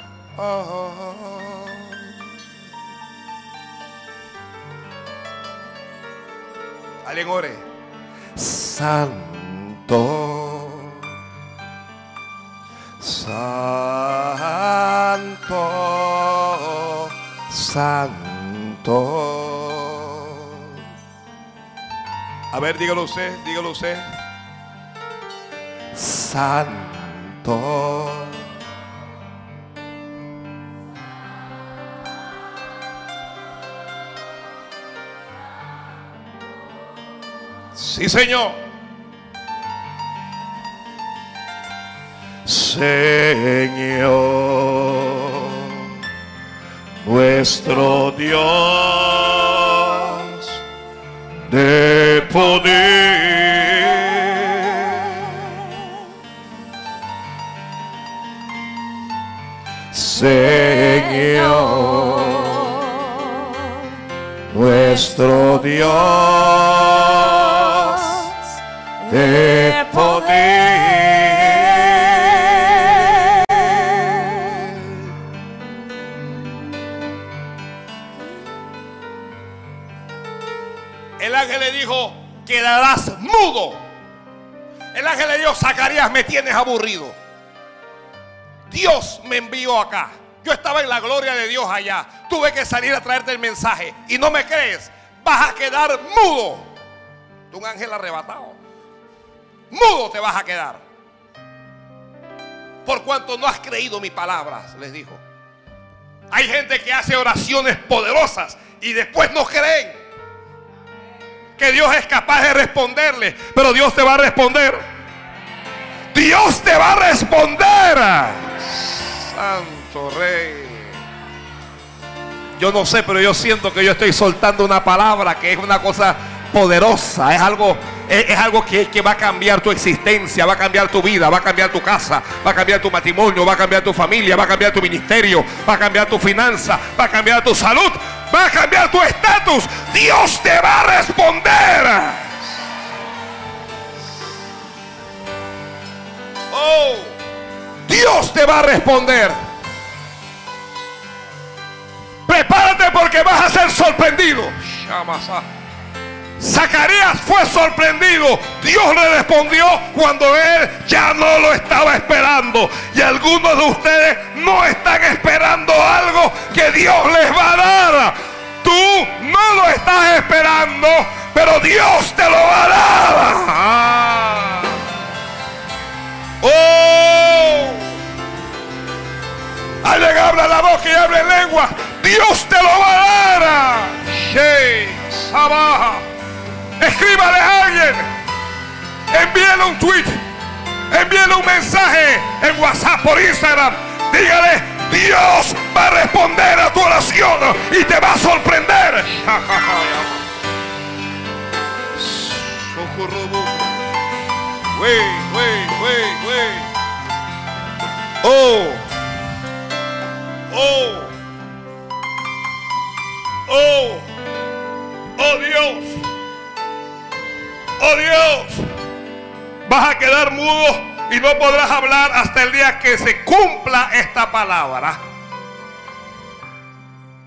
Alguien ore. Santo. Santo. Santo. A ver, dígalo usted, dígalo usted. Santo. Sí, Señor. Señor, nuestro Dios de. Señor, nuestro Dios de poder. El ángel le dijo, quedarás mudo. El ángel le dijo, Zacarías, me tienes aburrido. Dios me envió acá. Yo estaba en la gloria de Dios allá. Tuve que salir a traerte el mensaje. Y no me crees. Vas a quedar mudo. Tú un ángel arrebatado. Mudo te vas a quedar. Por cuanto no has creído mis palabras, les dijo. Hay gente que hace oraciones poderosas y después no creen que Dios es capaz de responderle. Pero Dios te va a responder. Dios te va a responder. Santo Rey. Yo no sé, pero yo siento que yo estoy soltando una palabra que es una cosa poderosa. Es algo, es, es algo que, que va a cambiar tu existencia, va a cambiar tu vida, va a cambiar tu casa, va a cambiar tu matrimonio, va a cambiar tu familia, va a cambiar tu ministerio, va a cambiar tu finanza, va a cambiar tu salud, va a cambiar tu estatus. Dios te va a responder. Oh, Dios te va a responder. Prepárate porque vas a ser sorprendido. Zacarías fue sorprendido. Dios le respondió cuando él ya no lo estaba esperando. Y algunos de ustedes no están esperando algo que Dios les va a dar. Tú no lo estás esperando, pero Dios te lo va a dar. Ah. Oh. Alguien abra la boca y en lengua. Dios te lo va a dar. Shey, Sabaja. Escríbale a alguien. Envíele un tweet. Envíele un mensaje en WhatsApp por Instagram. Dígale, Dios va a responder a tu oración y te va a sorprender. Wey, wey, wey, wey. Oh. Oh. Oh. Oh Dios. Oh Dios. Vas a quedar mudo y no podrás hablar hasta el día que se cumpla esta palabra.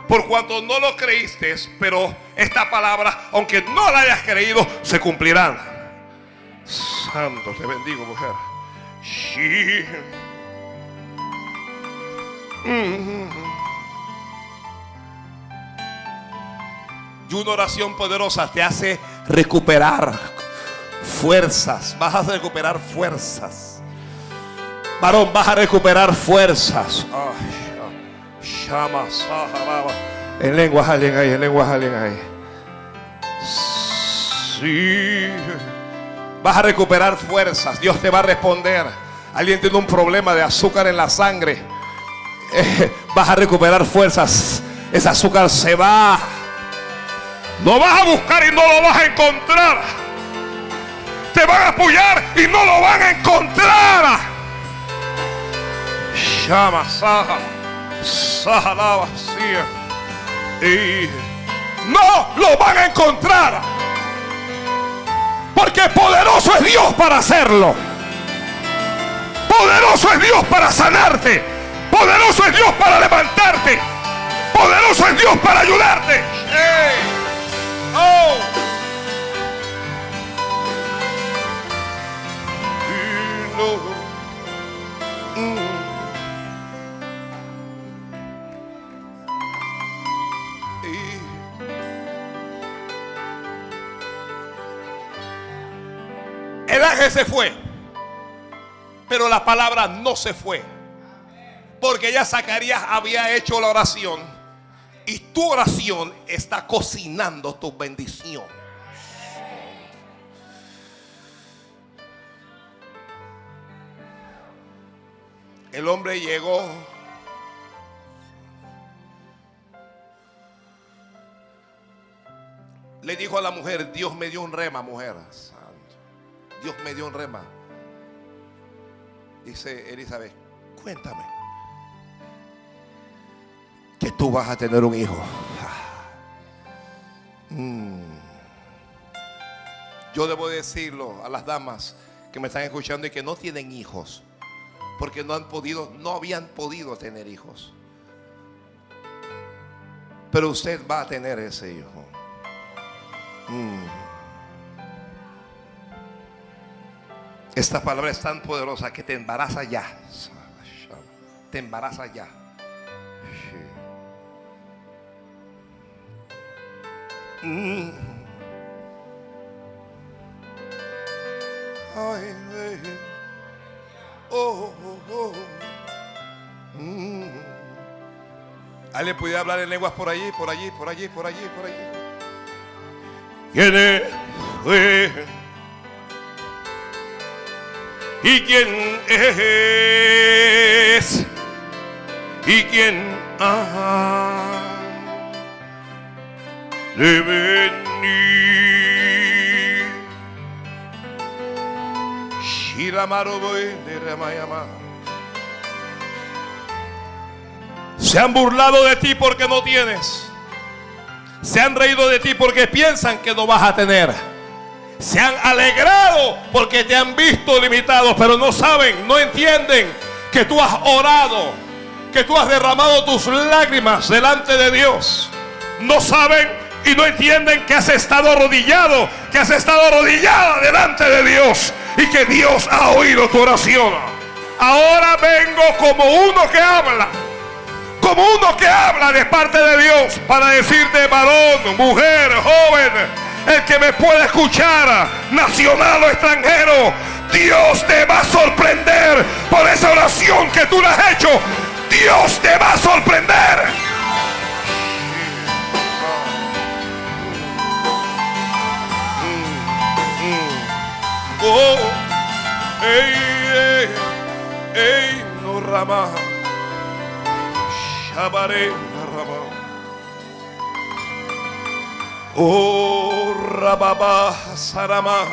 Por cuanto no lo creíste, pero esta palabra, aunque no la hayas creído, se cumplirán. Santo, te bendigo, mujer. Sí. Y una oración poderosa te hace recuperar fuerzas. Vas a recuperar fuerzas. Varón, vas a recuperar fuerzas. En lenguas alguien ahí, en lenguas alguien ahí. Sí. Vas a recuperar fuerzas. Dios te va a responder. Alguien tiene un problema de azúcar en la sangre. Eh, vas a recuperar fuerzas. Ese azúcar se va. No vas a buscar y no lo vas a encontrar. Te van a apoyar y no lo van a encontrar. Llama, saja, saja la vacía. Y no lo van a encontrar. Porque poderoso es Dios para hacerlo. Poderoso es Dios para sanarte. Poderoso es Dios para levantarte. Poderoso es Dios para ayudarte. Oh. El ángel se fue, pero la palabra no se fue, porque ya Zacarías había hecho la oración y tu oración está cocinando tu bendición. El hombre llegó. Le dijo a la mujer, Dios me dio un rema, mujer. Dios me dio un rema. Dice Elizabeth, cuéntame. Que tú vas a tener un hijo. Mm. Yo debo decirlo a las damas que me están escuchando y que no tienen hijos porque no han podido, no habían podido tener hijos. Pero usted va a tener ese hijo. Mm. Esta palabra es tan poderosa que te embaraza ya. Te embaraza ya. Mm. Ay, Oh, oh, oh. Mm. ¿Alguien pudiera hablar en lenguas por allí, por allí, por allí, por allí, por allí? ¿Quién es? ¿Y quién es? ¿Y quién Se han burlado de ti porque no tienes. Se han reído de ti porque piensan que no vas a tener. Se han alegrado porque te han visto limitado, pero no saben, no entienden que tú has orado, que tú has derramado tus lágrimas delante de Dios. No saben y no entienden que has estado arrodillado, que has estado arrodillada delante de Dios y que Dios ha oído tu oración. Ahora vengo como uno que habla, como uno que habla de parte de Dios para decirte varón, mujer, joven, el que me pueda escuchar, nacional o extranjero, Dios te va a sorprender por esa oración que tú le has hecho. Dios te va a sorprender. Oh, ey, ey, ey, no rama, shabare rama. Oh, rababa sarama.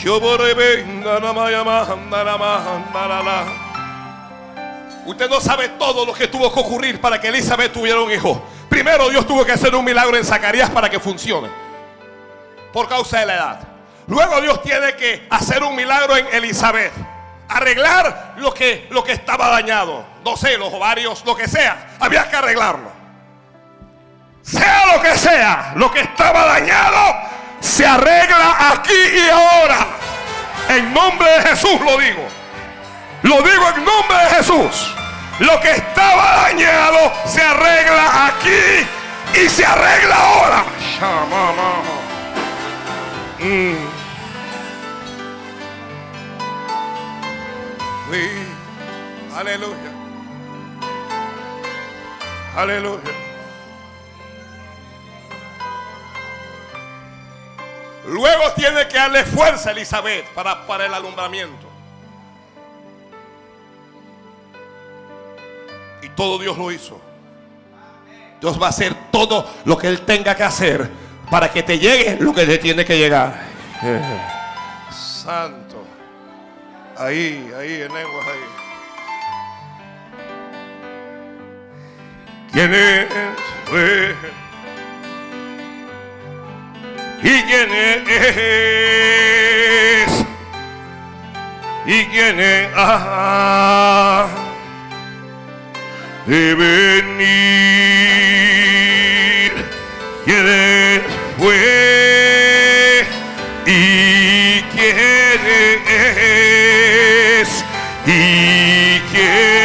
Shoborebe nanama yama nanama nanala. Usted no sabe todo lo que tuvo que ocurrir para que Elizabeth tuviera un hijo. Primero Dios tuvo que hacer un milagro en Zacarías para que funcione. Por causa de la edad. Luego Dios tiene que hacer un milagro en Elizabeth. Arreglar lo que, lo que estaba dañado. No sé, los ovarios, lo que sea. Había que arreglarlo. Sea lo que sea, lo que estaba dañado, se arregla aquí y ahora. En nombre de Jesús lo digo. Lo digo en nombre de Jesús. Lo que estaba dañado se arregla aquí y se arregla ahora. Mm. Sí. Aleluya. Aleluya. Luego tiene que darle fuerza a Elizabeth para, para el alumbramiento. Y todo Dios lo hizo. Dios va a hacer todo lo que Él tenga que hacer para que te llegue lo que te tiene que llegar. Santo. Ahí, ahí, en lenguas ahí. ¿Quién es? ¿Y quién es? ¿Y quién es? Ah, de venir. ¿Quién es? Es? ¿Y quién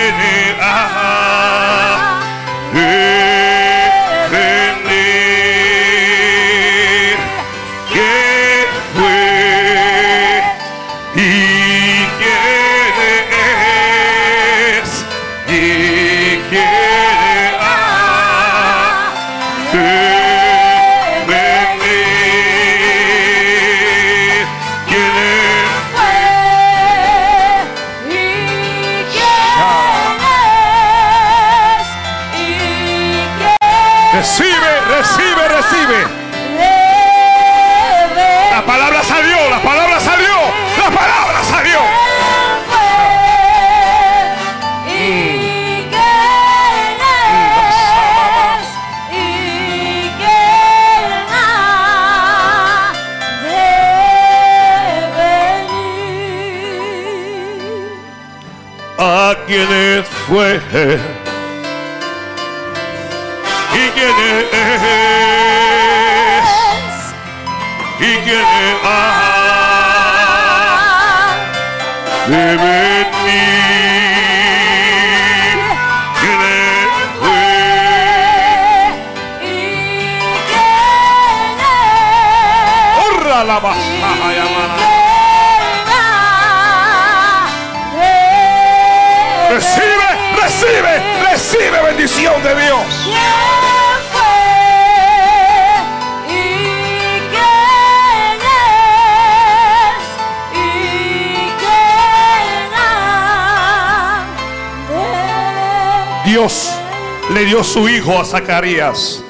dio su hijo a Zacarías.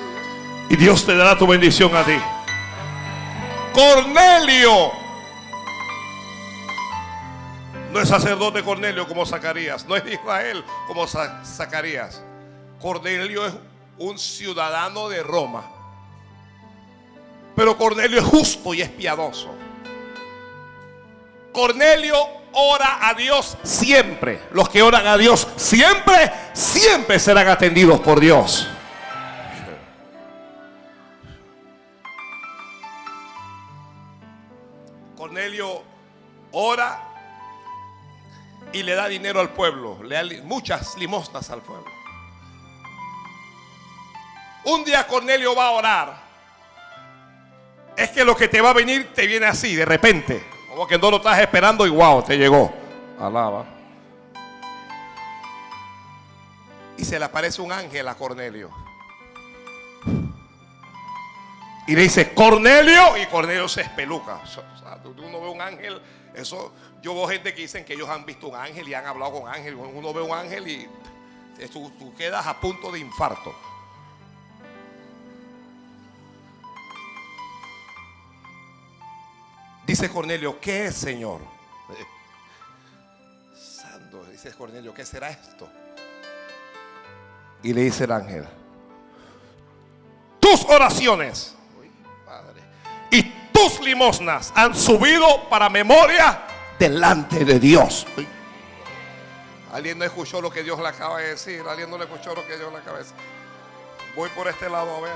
Y Dios te dará tu bendición a ti. Cornelio. No es sacerdote Cornelio como Zacarías. No es Israel como Za- Zacarías. Cornelio es un ciudadano de Roma. Pero Cornelio es justo y es piadoso. Cornelio ora a Dios siempre. Los que oran a Dios siempre, siempre serán atendidos por Dios. Cornelio ora y le da dinero al pueblo, le da muchas limosnas al pueblo. Un día Cornelio va a orar. Es que lo que te va a venir te viene así, de repente. Como que no lo estás esperando y wow, te llegó. Alaba. Y se le aparece un ángel a Cornelio. Y le dice, Cornelio. Y Cornelio se espeluca. O sea, uno ve un ángel. Eso, yo veo gente que dicen que ellos han visto un ángel y han hablado con ángel. Uno ve un ángel y tú quedas a punto de infarto. Dice Cornelio, ¿qué es, Señor? Santo, dice Cornelio, ¿qué será esto? Y le dice el ángel, tus oraciones y tus limosnas han subido para memoria delante de Dios. Alguien no escuchó lo que Dios le acaba de decir. Alguien no le escuchó lo que Dios le acaba de decir. Voy por este lado a ver.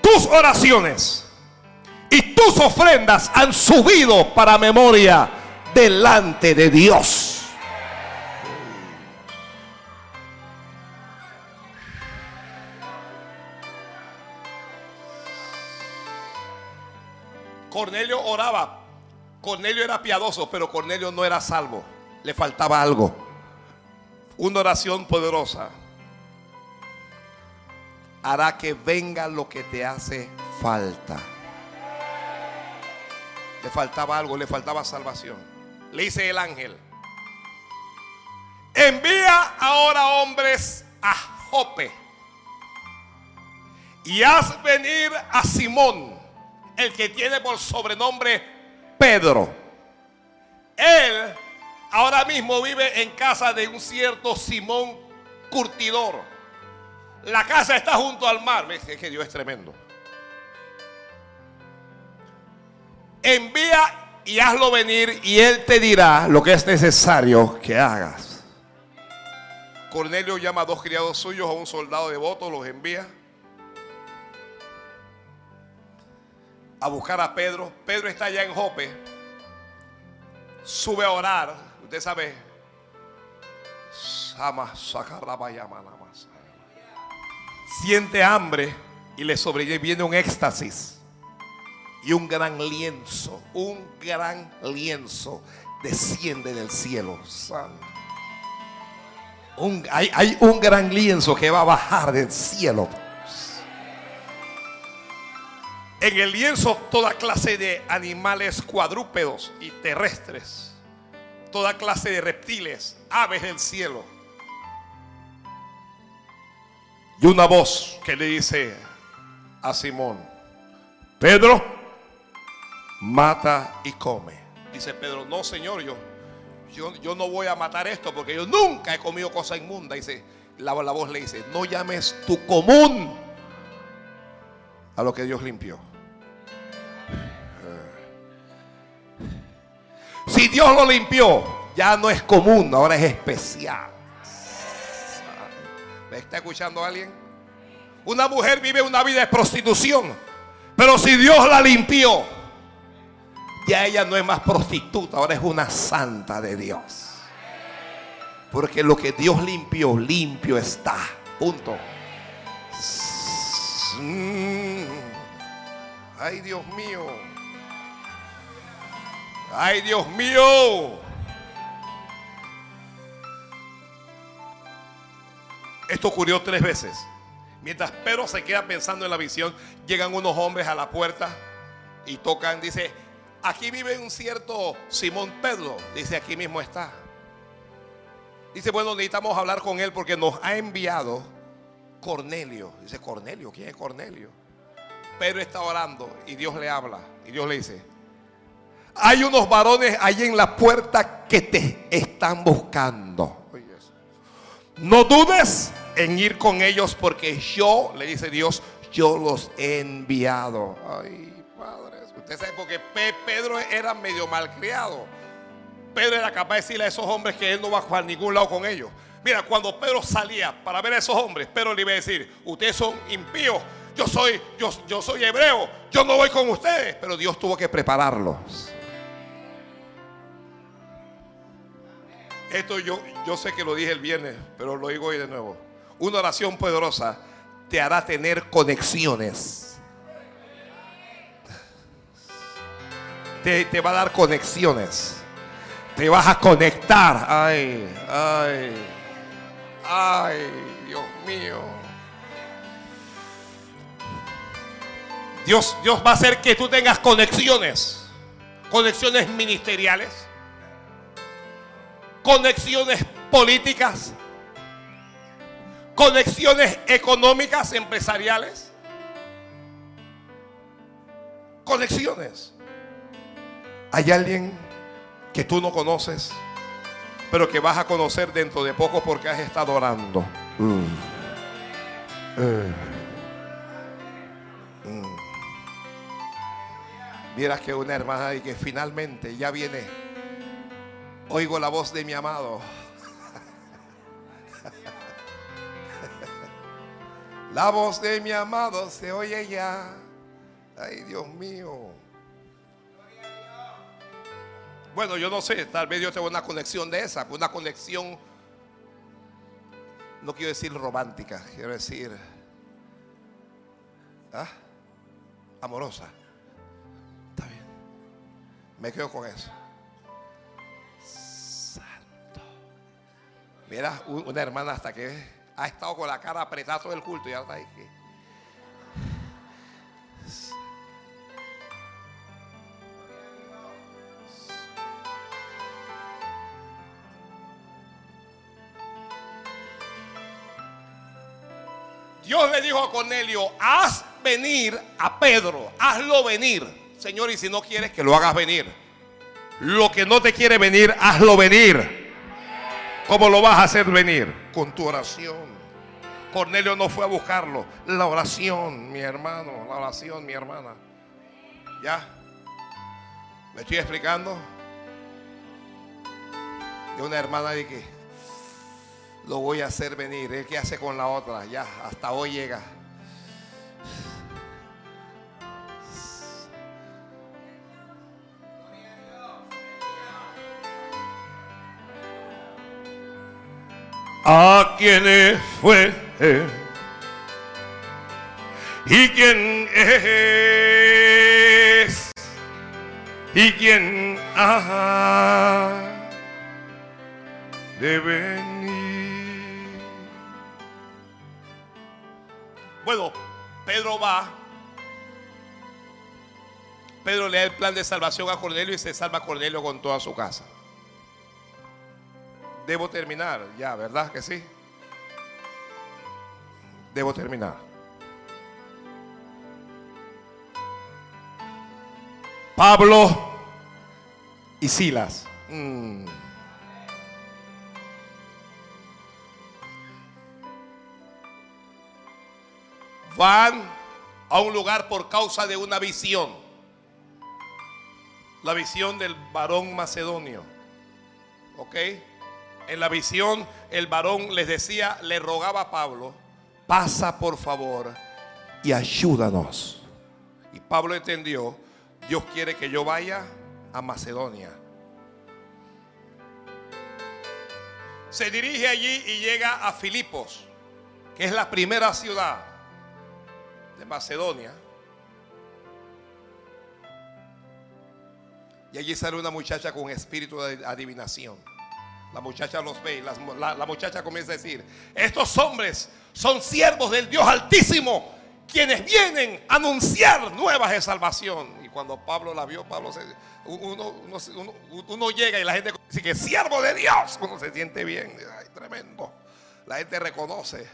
Tus oraciones y tus ofrendas han subido para memoria delante de Dios. Cornelio oraba. Cornelio era piadoso, pero Cornelio no era salvo. Le faltaba algo. Una oración poderosa hará que venga lo que te hace falta. Le faltaba algo, le faltaba salvación. Le dice el ángel, envía ahora hombres a Jope y haz venir a Simón, el que tiene por sobrenombre Pedro. Él ahora mismo vive en casa de un cierto Simón curtidor. La casa está junto al mar. Es que Dios es tremendo. Envía y hazlo venir y él te dirá lo que es necesario que hagas. Cornelio llama a dos criados suyos, a un soldado devoto, los envía a buscar a Pedro. Pedro está allá en Jope. Sube a orar. Usted sabe. Siente hambre y le sobreviene un éxtasis y un gran lienzo, un gran lienzo desciende del cielo. hay, hay un gran lienzo que va a bajar del cielo. En el lienzo toda clase de animales cuadrúpedos y terrestres, toda clase de reptiles, aves del cielo. Y una voz que le dice a Simón, Pedro, mata y come. Dice Pedro, no Señor, yo, yo, no voy a matar esto porque yo nunca he comido cosa inmunda. Dice, la, la voz le dice, no llames tu común a lo que Dios limpió. Si Dios lo limpió, ya no es común, ahora es especial. ¿Me está escuchando alguien? Una mujer vive una vida de prostitución, pero si Dios la limpió, ya ella no es más prostituta, ahora es una santa de Dios. Porque lo que Dios limpió, limpio está. Punto. Mm. Ay, Dios mío. Ay, Dios mío. Esto ocurrió tres veces. Mientras Pedro se queda pensando en la visión, llegan unos hombres a la puerta y tocan, dice, aquí vive un cierto Simón Pedro. Dice, aquí mismo está. Dice, bueno, necesitamos hablar con él porque nos ha enviado Cornelio. Dice, Cornelio, ¿quién es Cornelio? Pedro está orando y Dios le habla. Y Dios le dice, hay unos varones ahí en la puerta que te están buscando. No dudes en ir con ellos porque yo, le dice Dios, yo los he enviado. Ay. Usted sabe porque Pedro era medio malcriado. Pedro era capaz de decirle a esos hombres que él no va a ningún lado con ellos. Mira, cuando Pedro salía para ver a esos hombres, Pedro le iba a decir, ustedes son impíos, yo soy, yo, yo soy hebreo, yo no voy con ustedes. Pero Dios tuvo que prepararlos. Esto yo, yo sé que lo dije el viernes, pero lo digo hoy de nuevo. Una oración poderosa te hará tener conexiones te, va a dar conexiones. Te vas a conectar. Ay, ay, ay, Dios mío. Dios, Dios va a hacer que tú tengas conexiones. Conexiones ministeriales. Conexiones políticas. Conexiones económicas, empresariales. Conexiones. Hay alguien que tú no conoces, pero que vas a conocer dentro de poco porque has estado orando. Mm. Eh. Mm. Que una hermana y que finalmente ya viene. Oigo la voz de mi amado. La voz de mi amado se oye ya. Ay, Dios mío. Bueno, yo no sé, tal vez yo tengo una conexión de esa, una conexión, no quiero decir romántica, quiero decir ¿ah? amorosa. Está bien. Me quedo con eso. Santo. Mira, una hermana hasta que ha estado con la cara apretada todo el culto y ahora está ahí. Dios le dijo a Cornelio, haz venir a Pedro, hazlo venir. Señor, y si no quieres que lo hagas venir. Lo que no te quiere venir, hazlo venir. ¿Cómo lo vas a hacer venir? Con tu oración. Cornelio no fue a buscarlo. La oración, mi hermano. La oración, mi hermana. ¿Ya? ¿Me estoy explicando? De una hermana de que lo voy a hacer venir. ¿El que hace con la otra? Ya, hasta hoy llega. a quién fue y quién es y quién ha de venir. Bueno, Pedro va. Pedro le da el plan de salvación a Cornelio y se salva Cornelio con toda su casa. Debo terminar, ya, ¿verdad que sí? Debo terminar. Pablo y Silas. Mm. Van a un lugar por causa de una visión. La visión del varón macedonio. ¿Ok? en la visión el varón les decía, le rogaba a Pablo, pasa por favor y ayúdanos. Y Pablo entendió, Dios quiere que yo vaya a Macedonia. Se dirige allí y llega a Filipos, que es la primera ciudad de Macedonia. Y allí sale una muchacha con espíritu de adivinación. La muchacha los ve la, muchacha comienza a decir, estos hombres son siervos del Dios Altísimo, quienes vienen a anunciar nuevas de salvación. Y cuando Pablo la vio, Pablo uno, llega y la gente dice que siervo de Dios, uno se siente bien, tremendo. La gente reconoce.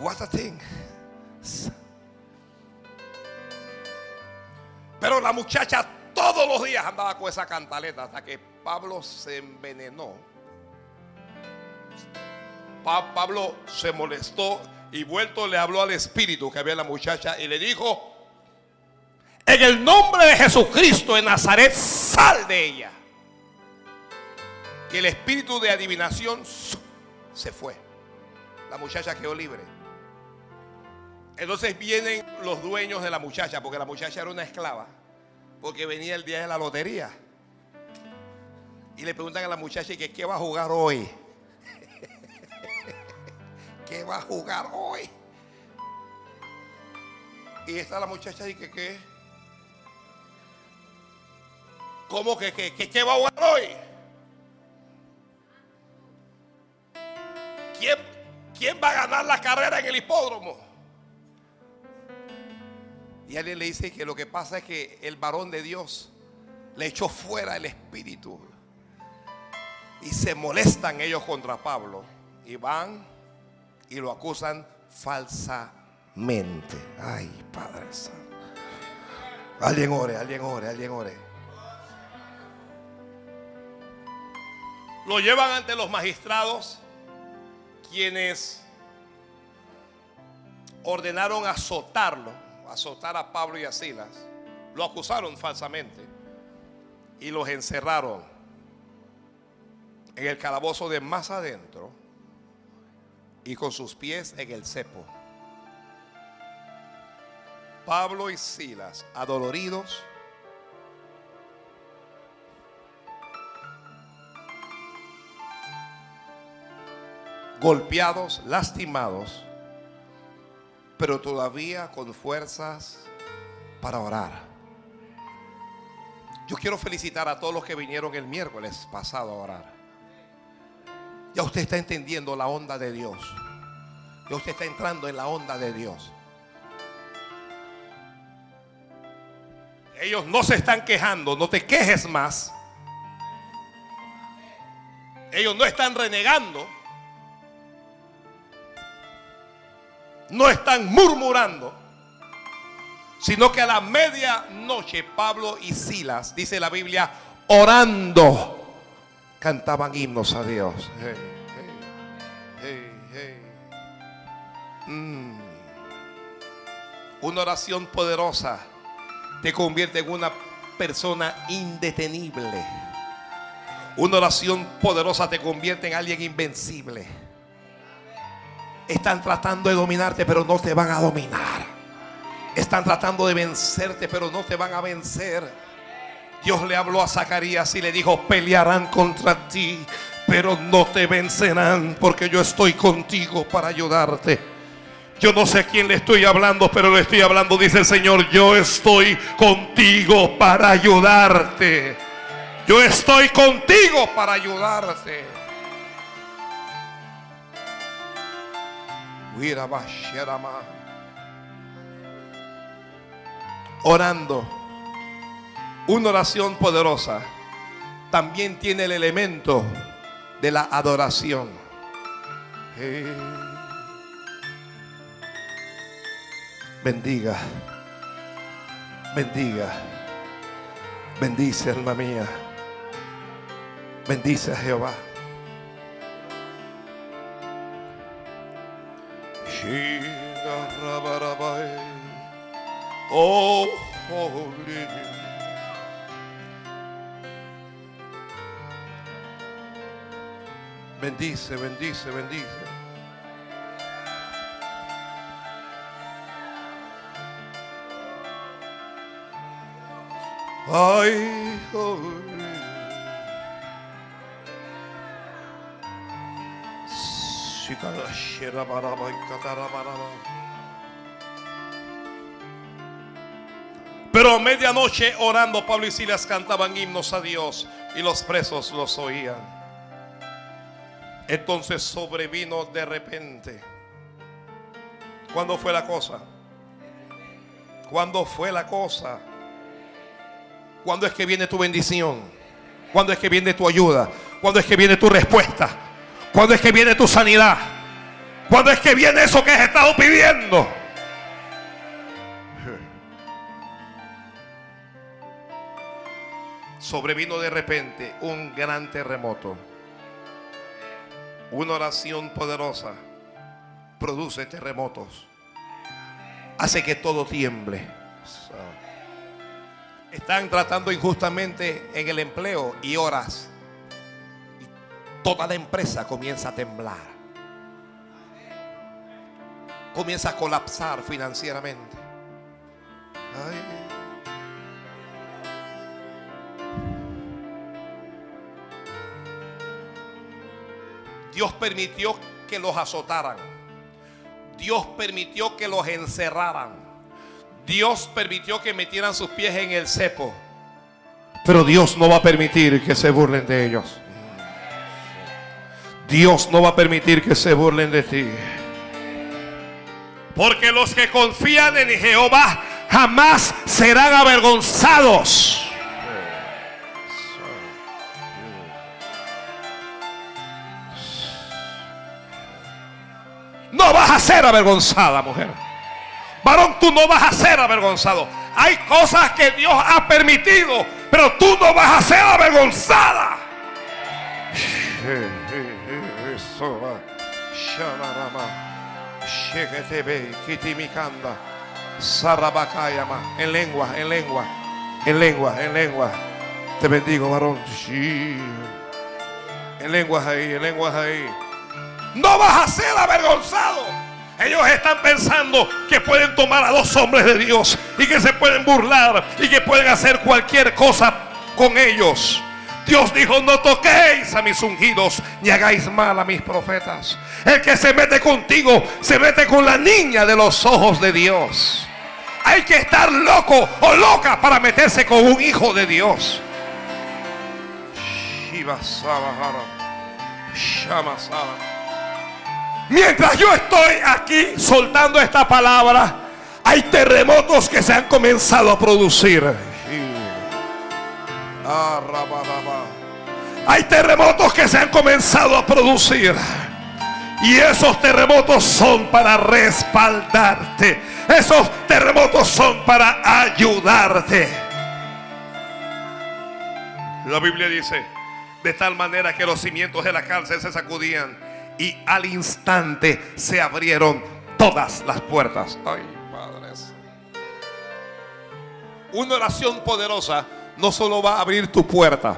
What a thing. Pero la muchacha todos los días andaba con esa cantaleta hasta que Pablo se envenenó. Pablo se molestó y vuelto le habló al espíritu que había la muchacha y le dijo, en el nombre de Jesucristo de Nazaret, sal de ella. Y el espíritu de adivinación se fue. La muchacha quedó libre. Entonces vienen los dueños de la muchacha, porque la muchacha era una esclava porque venía el día de la lotería. Y le preguntan a la muchacha que qué va a jugar hoy. ¿Qué va a jugar hoy? Y está la muchacha y que qué. ¿Cómo que qué va a jugar hoy? ¿Quién, ¿Quién va a ganar la carrera en el hipódromo? Y alguien le dice que lo que pasa es que el varón de Dios le echó fuera el espíritu. Y se molestan ellos contra Pablo. Y van y lo acusan falsamente. Ay, Padre Santo. Alguien ore, alguien ore, alguien ore. Lo llevan ante los magistrados, quienes ordenaron azotarlo, azotar a Pablo y a Silas. Lo acusaron falsamente y los encerraron en el calabozo de más adentro y con sus pies en el cepo. Pablo y Silas, adoloridos, golpeados, lastimados, pero todavía con fuerzas para orar. Yo quiero felicitar a todos los que vinieron el miércoles pasado a orar. Ya usted está entendiendo la onda de Dios. Ya usted está entrando en la onda de Dios. Ellos no se están quejando, no te quejes más. Ellos no están renegando. No están murmurando. Sino que a la medianoche Pablo y Silas, dice la Biblia, orando, cantaban himnos a Dios. Mm. Una oración poderosa te convierte en una persona indetenible. Una oración poderosa te convierte en alguien invencible. Están tratando de dominarte, pero no te van a dominar. Están tratando de vencerte, pero no te van a vencer. Dios le habló a Zacarías y le dijo, pelearán contra ti, pero no te vencerán porque yo estoy contigo para ayudarte. Yo no sé a quién le estoy hablando, pero le estoy hablando, dice el Señor, yo estoy contigo para ayudarte. Yo estoy contigo para ayudarte. Orando. Una oración poderosa. También tiene el elemento de la adoración. Bendiga, bendiga, bendice alma mía, bendice a Jehová. Oh, holy. Bendice, bendice, bendice. Ay, Pero a medianoche orando Pablo y Silas cantaban himnos a Dios y los presos los oían. Entonces sobrevino de repente. ¿Cuándo fue la cosa? ¿Cuándo fue la cosa? ¿Cuándo es que viene tu bendición? ¿Cuándo es que viene tu ayuda? ¿Cuándo es que viene tu respuesta? ¿Cuándo es que viene tu sanidad? ¿Cuándo es que viene eso que has estado pidiendo? Sobrevino de repente un gran terremoto. Una oración poderosa produce terremotos. Hace que todo tiemble. Están tratando injustamente en el empleo y horas. Toda la empresa comienza a temblar. Comienza a colapsar financieramente. Dios permitió que los azotaran. Dios permitió que los encerraran. Dios permitió que metieran sus pies en el cepo. Pero Dios no va a permitir que se burlen de ellos. Dios no va a permitir que se burlen de ti. Porque los que confían en Jehová jamás serán avergonzados. No vas a ser avergonzada, mujer. Varón, tú no vas a ser avergonzado. Hay cosas que Dios ha permitido, pero tú no vas a ser avergonzada. Kitimikanda, sarabakayama. En lengua, en lengua, en lengua, en lengua. Te bendigo, varón. En lenguas ahí, en lenguas ahí. No vas a ser avergonzado. Ellos están pensando que pueden tomar a dos hombres de Dios y que se pueden burlar y que pueden hacer cualquier cosa con ellos. Dios dijo, no toquéis a mis ungidos ni hagáis mal a mis profetas. El que se mete contigo se mete con la niña de los ojos de Dios. Hay que estar loco o loca para meterse con un hijo de Dios. Mientras yo estoy aquí soltando esta palabra, hay terremotos que se han comenzado a producir. Hay terremotos que se han comenzado a producir. Y esos terremotos son para respaldarte. Esos terremotos son para ayudarte. La Biblia dice, de tal manera que los cimientos de la cárcel se sacudían y al instante se abrieron todas las puertas. Ay, padres. Una oración poderosa no solo va a abrir tu puerta.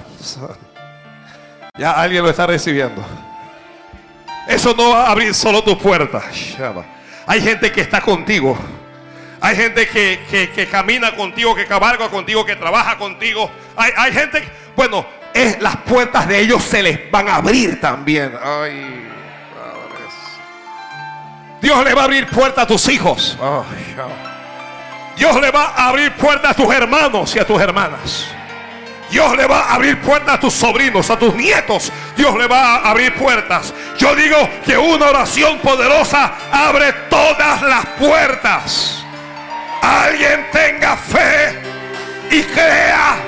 Ya alguien lo está recibiendo. Eso no va a abrir solo tu puerta. Hay gente que está contigo. Hay gente que, que, que camina contigo, que cabalga contigo, que trabaja contigo. Hay, hay gente, bueno, es, las puertas de ellos se les van a abrir también. Ay. Dios le va a abrir puertas a tus hijos. Ay, Dios le va a abrir puertas a tus hermanos y a tus hermanas. Dios le va a abrir puertas a tus sobrinos, a tus nietos. Dios le va a abrir puertas. Yo digo que una oración poderosa abre todas las puertas. Alguien tenga fe y crea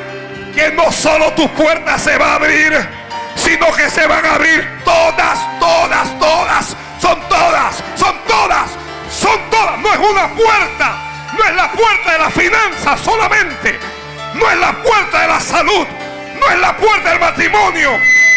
que no solo tu puerta se va a abrir, sino que se van a abrir todas, todas, todas. Son todas, son todas, son todas. No es una puerta, no es la puerta de la finanza solamente. No es la puerta de la salud, no es la puerta del matrimonio.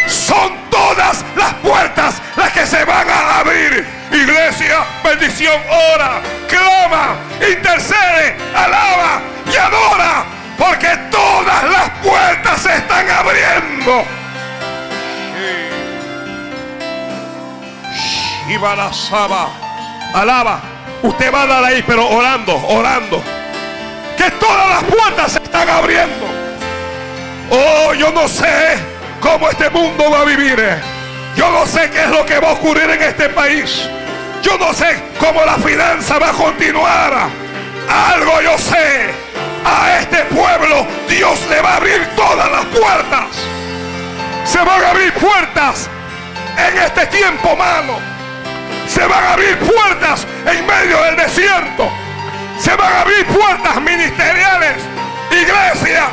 Son todas las puertas las que se van a abrir. Iglesia, bendición, ora, clama, intercede, alaba y adora. Porque todas las puertas se están abriendo. Alaba. Usted va a dar ahí, pero orando, orando. Que todas las puertas se están abriendo. Oh, yo no sé cómo este mundo va a vivir. Yo no sé qué es lo que va a ocurrir en este país. Yo no sé cómo la finanza va a continuar. Algo yo sé. A este pueblo Dios le va a abrir todas las puertas. Se van a abrir puertas en este tiempo malo. Se van a abrir puertas en medio del desierto. Se van a abrir puertas ministeriales. Iglesia,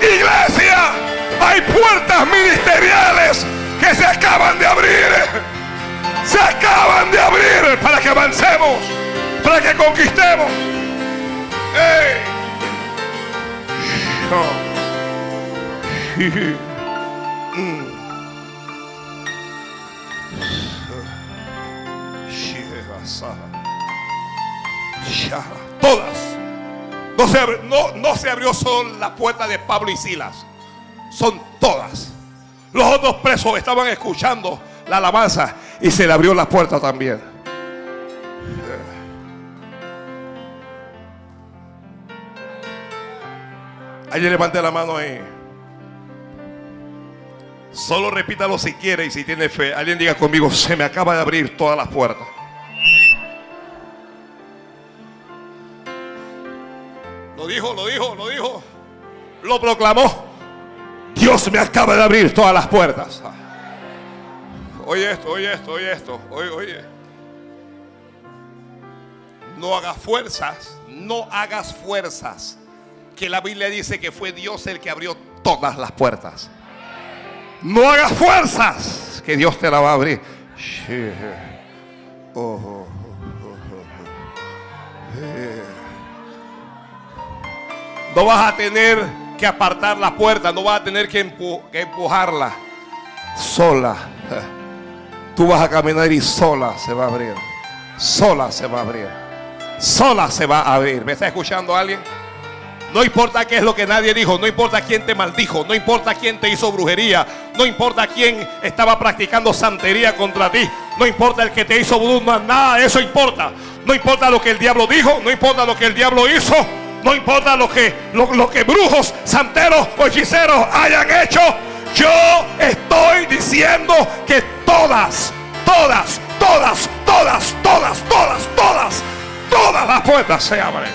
iglesia, hay puertas ministeriales que se acaban de abrir. Se acaban de abrir para que avancemos, para que conquistemos. Todas. No se, abrió, no, no se abrió solo la puerta de Pablo y Silas. Son todas. Los otros presos estaban escuchando la alabanza y se le abrió la puerta también. Alguien levante la mano ahí. Solo repítalo si quiere y si tiene fe. Alguien diga conmigo, se me acaba de abrir todas las puertas. Lo dijo, lo dijo, lo dijo. Lo proclamó. Dios me acaba de abrir todas las puertas. Oye esto, oye esto, oye esto. Oye, oye. No hagas fuerzas, no hagas fuerzas. Que la Biblia dice que fue Dios el que abrió todas las puertas. No hagas fuerzas, que Dios te la va a abrir. Oh, oh, oh, eh. No vas a tener que apartar la puerta, no vas a tener que, empu que empujarla sola. Tú vas a caminar y sola se va a abrir. sola se va a abrir. Sola se va a abrir. ¿Me está escuchando alguien? No importa qué es lo que nadie dijo, no importa quién te maldijo, no importa quién te hizo brujería, no importa quién estaba practicando santería contra ti, no importa el que te hizo vudú, nada eso importa. No importa lo que el diablo dijo, no importa lo que el diablo hizo, no importa lo que, lo, que brujos, santeros o hechiceros hayan hecho. Yo estoy diciendo que todas, todas, todas, todas, todas, todas, todas, todas las puertas se abren.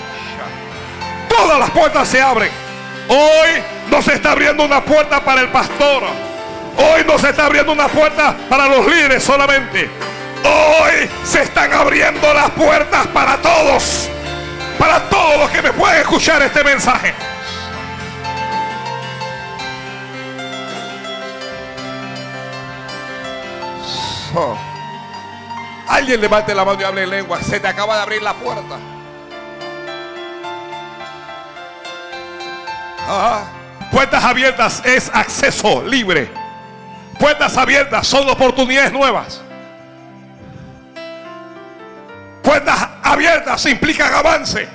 Todas las puertas se abren. Hoy no se está abriendo una puerta para el pastor. Hoy no se está abriendo una puerta para los líderes solamente. Hoy se están abriendo las puertas para todos. Para todos los que me pueden escuchar este mensaje. Oh. Alguien levante la mano y hable en lengua. Se te acaba de abrir la puerta. Puertas abiertas es acceso libre. Puertas abiertas son oportunidades nuevas. Puertas abiertas implican avance.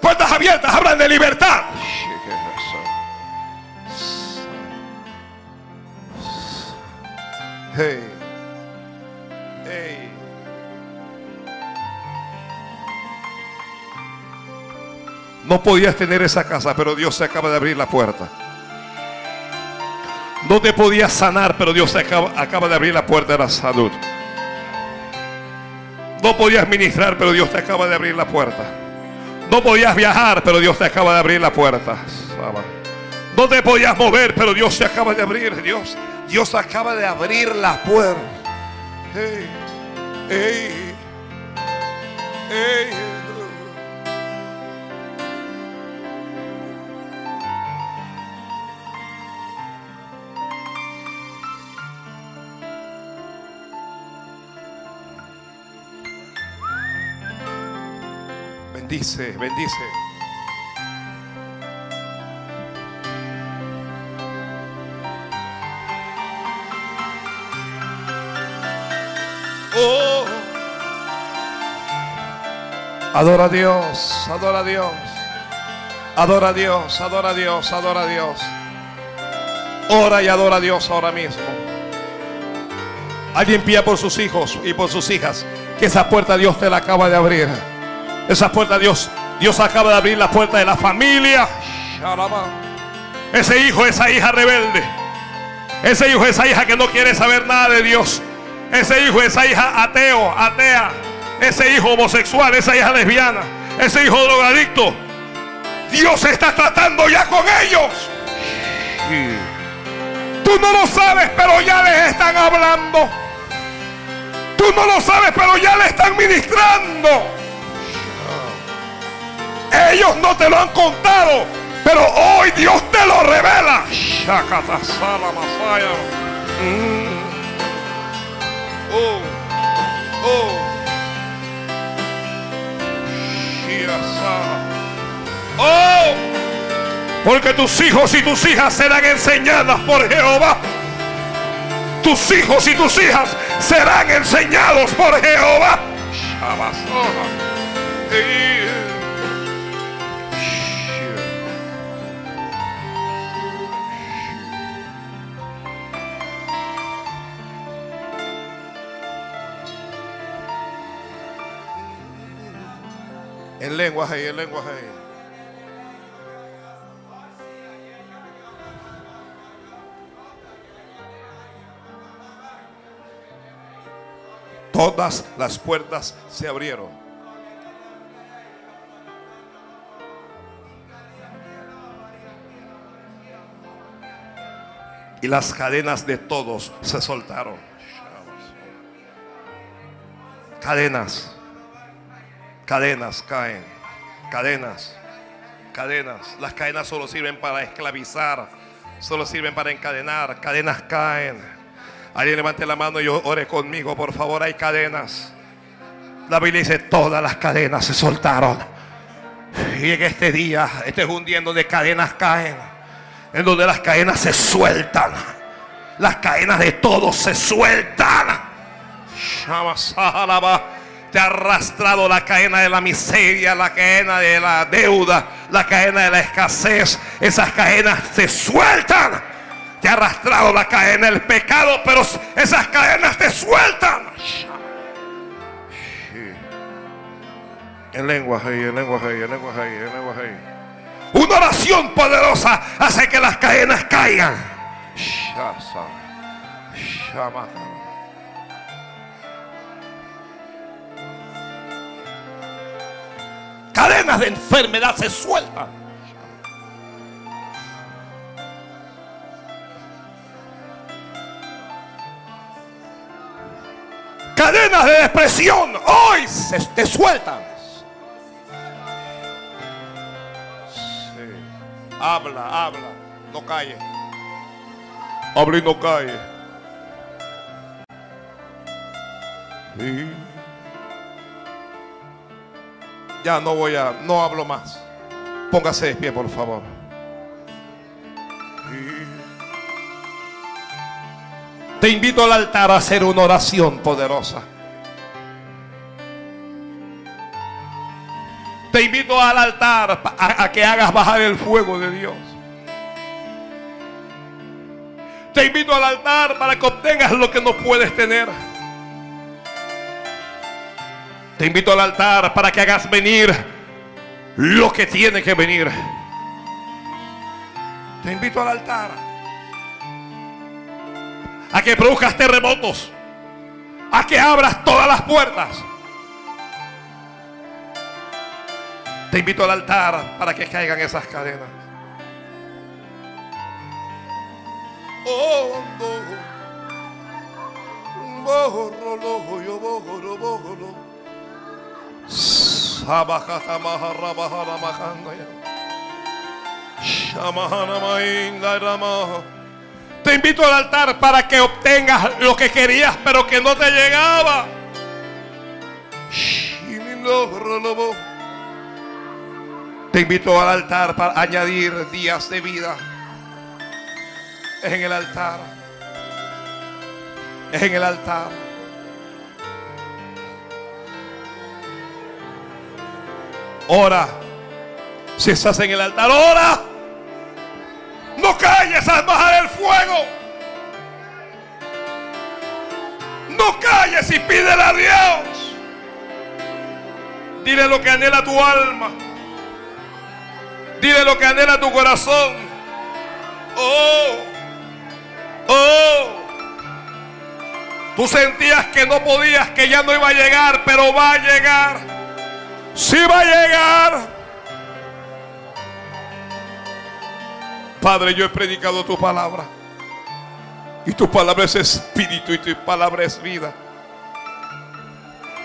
Puertas abiertas hablan de libertad. Hey. No podías tener esa casa, pero Dios se acaba de abrir la puerta. No te podías sanar, pero Dios se acaba, de abrir la puerta de la salud. No podías ministrar, pero Dios te acaba de abrir la puerta. No podías viajar, pero Dios te acaba de abrir la puerta. No te podías mover, pero Dios te acaba de abrir. Dios, Dios acaba de abrir la puerta. Bendice, bendice. Oh. Adora a Dios, adora a Dios. Adora a Dios, adora a Dios, adora a Dios. Ora y adora a Dios ahora mismo. Alguien pida por sus hijos y por sus hijas que esa puerta Dios te la acaba de abrir. Esa puerta Dios, Dios acaba de abrir la puerta de la familia. Ese hijo, esa hija rebelde. Ese hijo, esa hija que no quiere saber nada de Dios. Ese hijo, esa hija ateo, atea. Ese hijo homosexual, esa hija lesbiana. Ese hijo drogadicto. Dios está tratando ya con ellos. Tú no lo sabes, pero ya les están hablando. Tú no lo sabes, pero ya le están ministrando. Ellos no te lo han contado, pero hoy Dios te lo revela. Mm. Oh, oh. Oh, porque tus hijos y tus hijas serán enseñadas por Jehová. Tus hijos y tus hijas serán enseñados por Jehová. En lenguaje, en. Todas las puertas se abrieron. Y las cadenas de todos se soltaron. Cadenas. Cadenas caen. Cadenas. Cadenas. Las cadenas solo sirven para esclavizar. Solo sirven para encadenar. Cadenas caen. Alguien levante la mano y ore conmigo, por favor. Hay cadenas. La Biblia dice, todas las cadenas se soltaron. Y en este día, este es un día en donde cadenas caen. En donde las cadenas se sueltan. Las cadenas de todos se sueltan. Shamasalaba. Te ha arrastrado la cadena de la miseria, la cadena de la deuda, la cadena de la escasez. Esas cadenas se sueltan. Te ha arrastrado la cadena del pecado, pero esas cadenas te sueltan. En lengua, en lengua, en lengua, en lengua. Una oración poderosa hace que las cadenas caigan. Cadenas de enfermedad se sueltan. Cadenas de depresión hoy se te sueltan. Habla, habla, no calle. Habla y no calle. Ya no voy a, no hablo más. Póngase de pie, por favor. Te invito al altar a hacer una oración poderosa. Te invito al altar a, que hagas bajar el fuego de Dios. Te invito al altar para que obtengas lo que no puedes tener. Te invito al altar para que hagas venir lo que tiene que venir. Te invito al altar a que produzcas terremotos, a que abras todas las puertas. Te invito al altar para que caigan esas cadenas. Oh, Te invito al altar para que obtengas lo que querías, pero que no te llegaba. Te invito al altar para añadir días de vida. En el altar. En el altar. Ora. Si estás en el altar, ora. No calles al bajar el fuego. No calles y pídele a Dios. Dile lo que anhela tu alma. Dile lo que anhela tu corazón. Oh, oh. Tú sentías que no podías, que ya no iba a llegar, pero va a llegar. Sí va a llegar. Padre, yo he predicado tu palabra. Y tu palabra es espíritu y tu palabra es vida.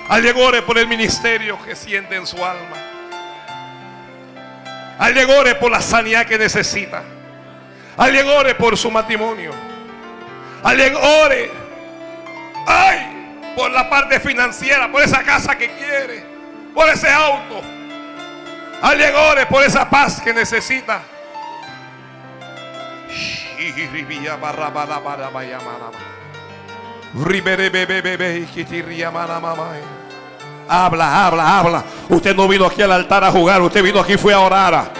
Allegore por el ministerio que siente en su alma. Allegore por la sanidad que necesita. Allegore por su matrimonio. Allegore. Ay, por la parte financiera, por esa casa que quiere, por ese auto. Allegore por esa paz que necesita. Habla, habla, habla. Usted no vino aquí al altar a jugar, usted vino aquí fue a orar.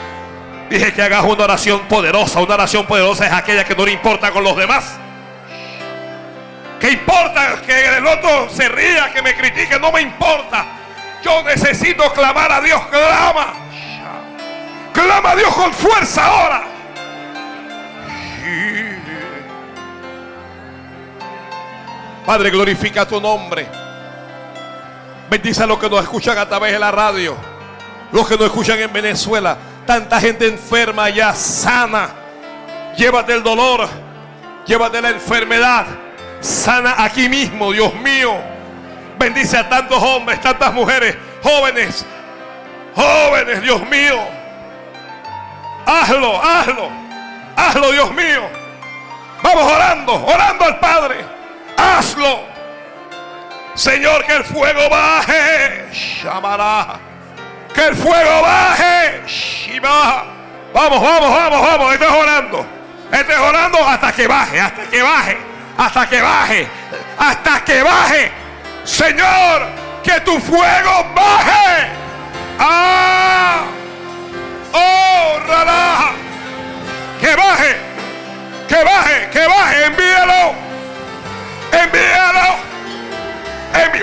Dije que hagas una oración poderosa. Una oración poderosa es aquella que no le importa con los demás. ¿Qué importa que el otro se ría, que me critique? No me importa. Yo necesito clamar a Dios. Clama. Clama a Dios con fuerza ahora. Padre, glorifica tu nombre. Bendice a los que nos escuchan a través de la radio. Los que nos escuchan en Venezuela. Tanta gente enferma ya sana. Llévate el dolor. Llévate la enfermedad. Sana aquí mismo, Dios mío. Bendice a tantos hombres, tantas mujeres, jóvenes. Jóvenes, Dios mío. Hazlo, hazlo. Hazlo, Dios mío. Vamos orando, orando al Padre. Hazlo. Señor, que el fuego baje. Llamará. Que el fuego baje. Shiva. Vamos, vamos, vamos, vamos. Estás orando. Estás orando hasta que baje, hasta que baje, hasta que baje, hasta que baje. Señor, que tu fuego baje. Ah, oh, rara. Que baje, que baje, que baje, envíalo, envíalo.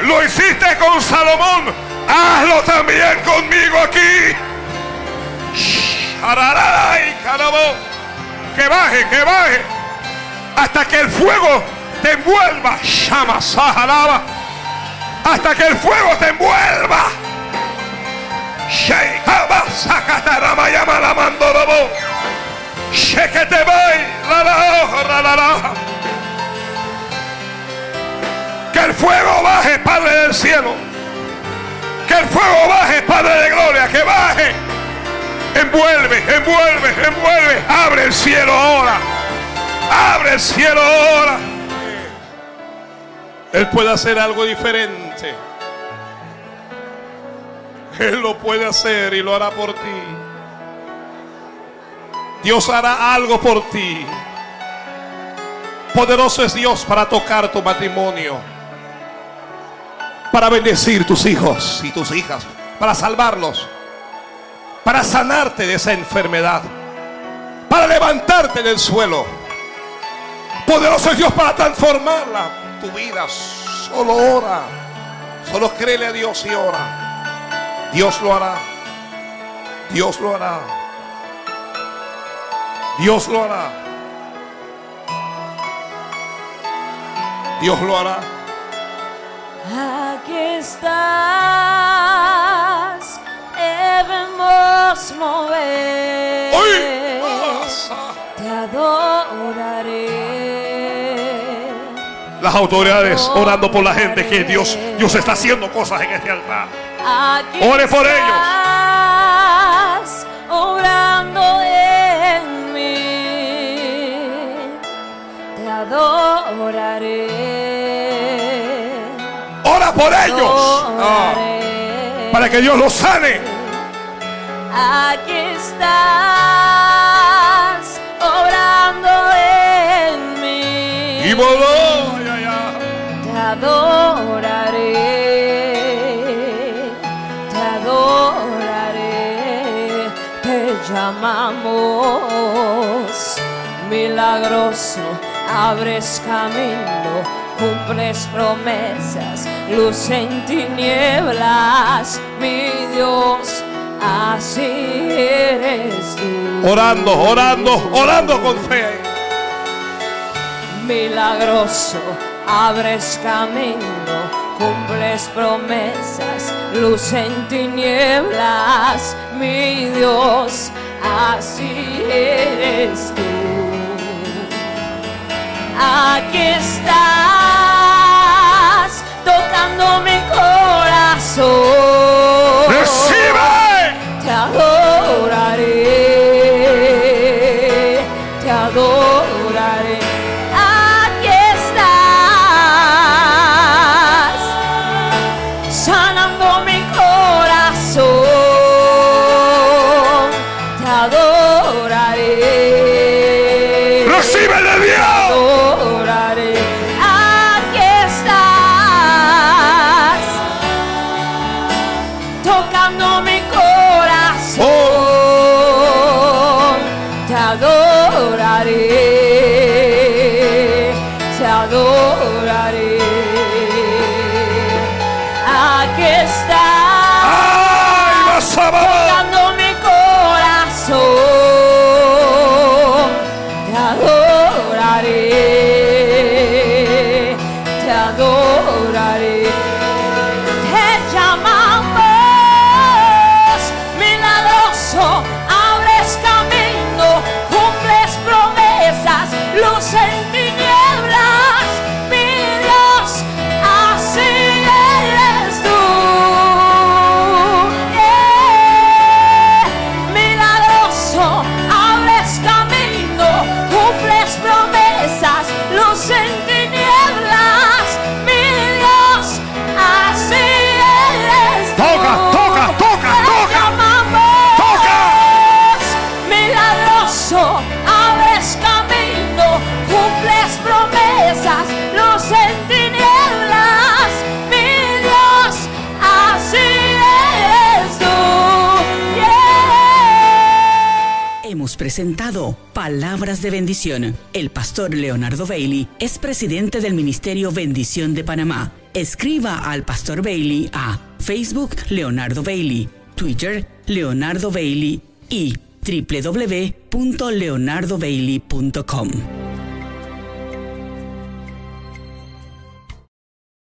Lo hiciste con Salomón, hazlo también conmigo aquí. Que baje, que baje. Hasta que el fuego te envuelva. Llama, sajalaba. Hasta que el fuego te envuelva. Que el fuego baje, Padre del cielo. Que el fuego baje, Padre de gloria, que baje. Envuelve, envuelve, envuelve. Abre el cielo ahora. Abre el cielo ahora. Él puede hacer algo diferente. Él lo puede hacer y lo hará por ti. Dios hará algo por ti. Poderoso es Dios para tocar tu matrimonio. Para bendecir tus hijos y tus hijas. Para salvarlos para sanarte de esa enfermedad, para levantarte del suelo. Poderoso es Dios para transformarla, tu vida. Solo ora, solo créele a Dios y ora. Dios lo hará. Dios lo hará. Dios lo hará. Dios lo hará. Aquí estás, debemos mover. Te adoraré. Las autoridades orando por la gente que Dios, Dios está haciendo cosas en este altar. Aquí Ore por ellos. Obrando en mí. Te adoraré. Ora por ellos. Ah, para que Dios los sane. Aquí estás, obrando en mí. Y voló. Te adoraré, llamamos milagroso, abres camino, cumples promesas, luz en tinieblas, mi Dios, así eres tú. Orando, orando, orando con fe. milagroso, abres camino, cumples promesas, luz en tinieblas, mi Dios, así eres tú. Aquí estás, tocando mi corazón. Presentado Palabras de Bendición. El pastor Leonardo Bailey es presidente del Ministerio Bendición de Panamá. Escriba al pastor Bailey a Facebook Leonardo Bailey, Twitter Leonardo Bailey y www.leonardobailey.com.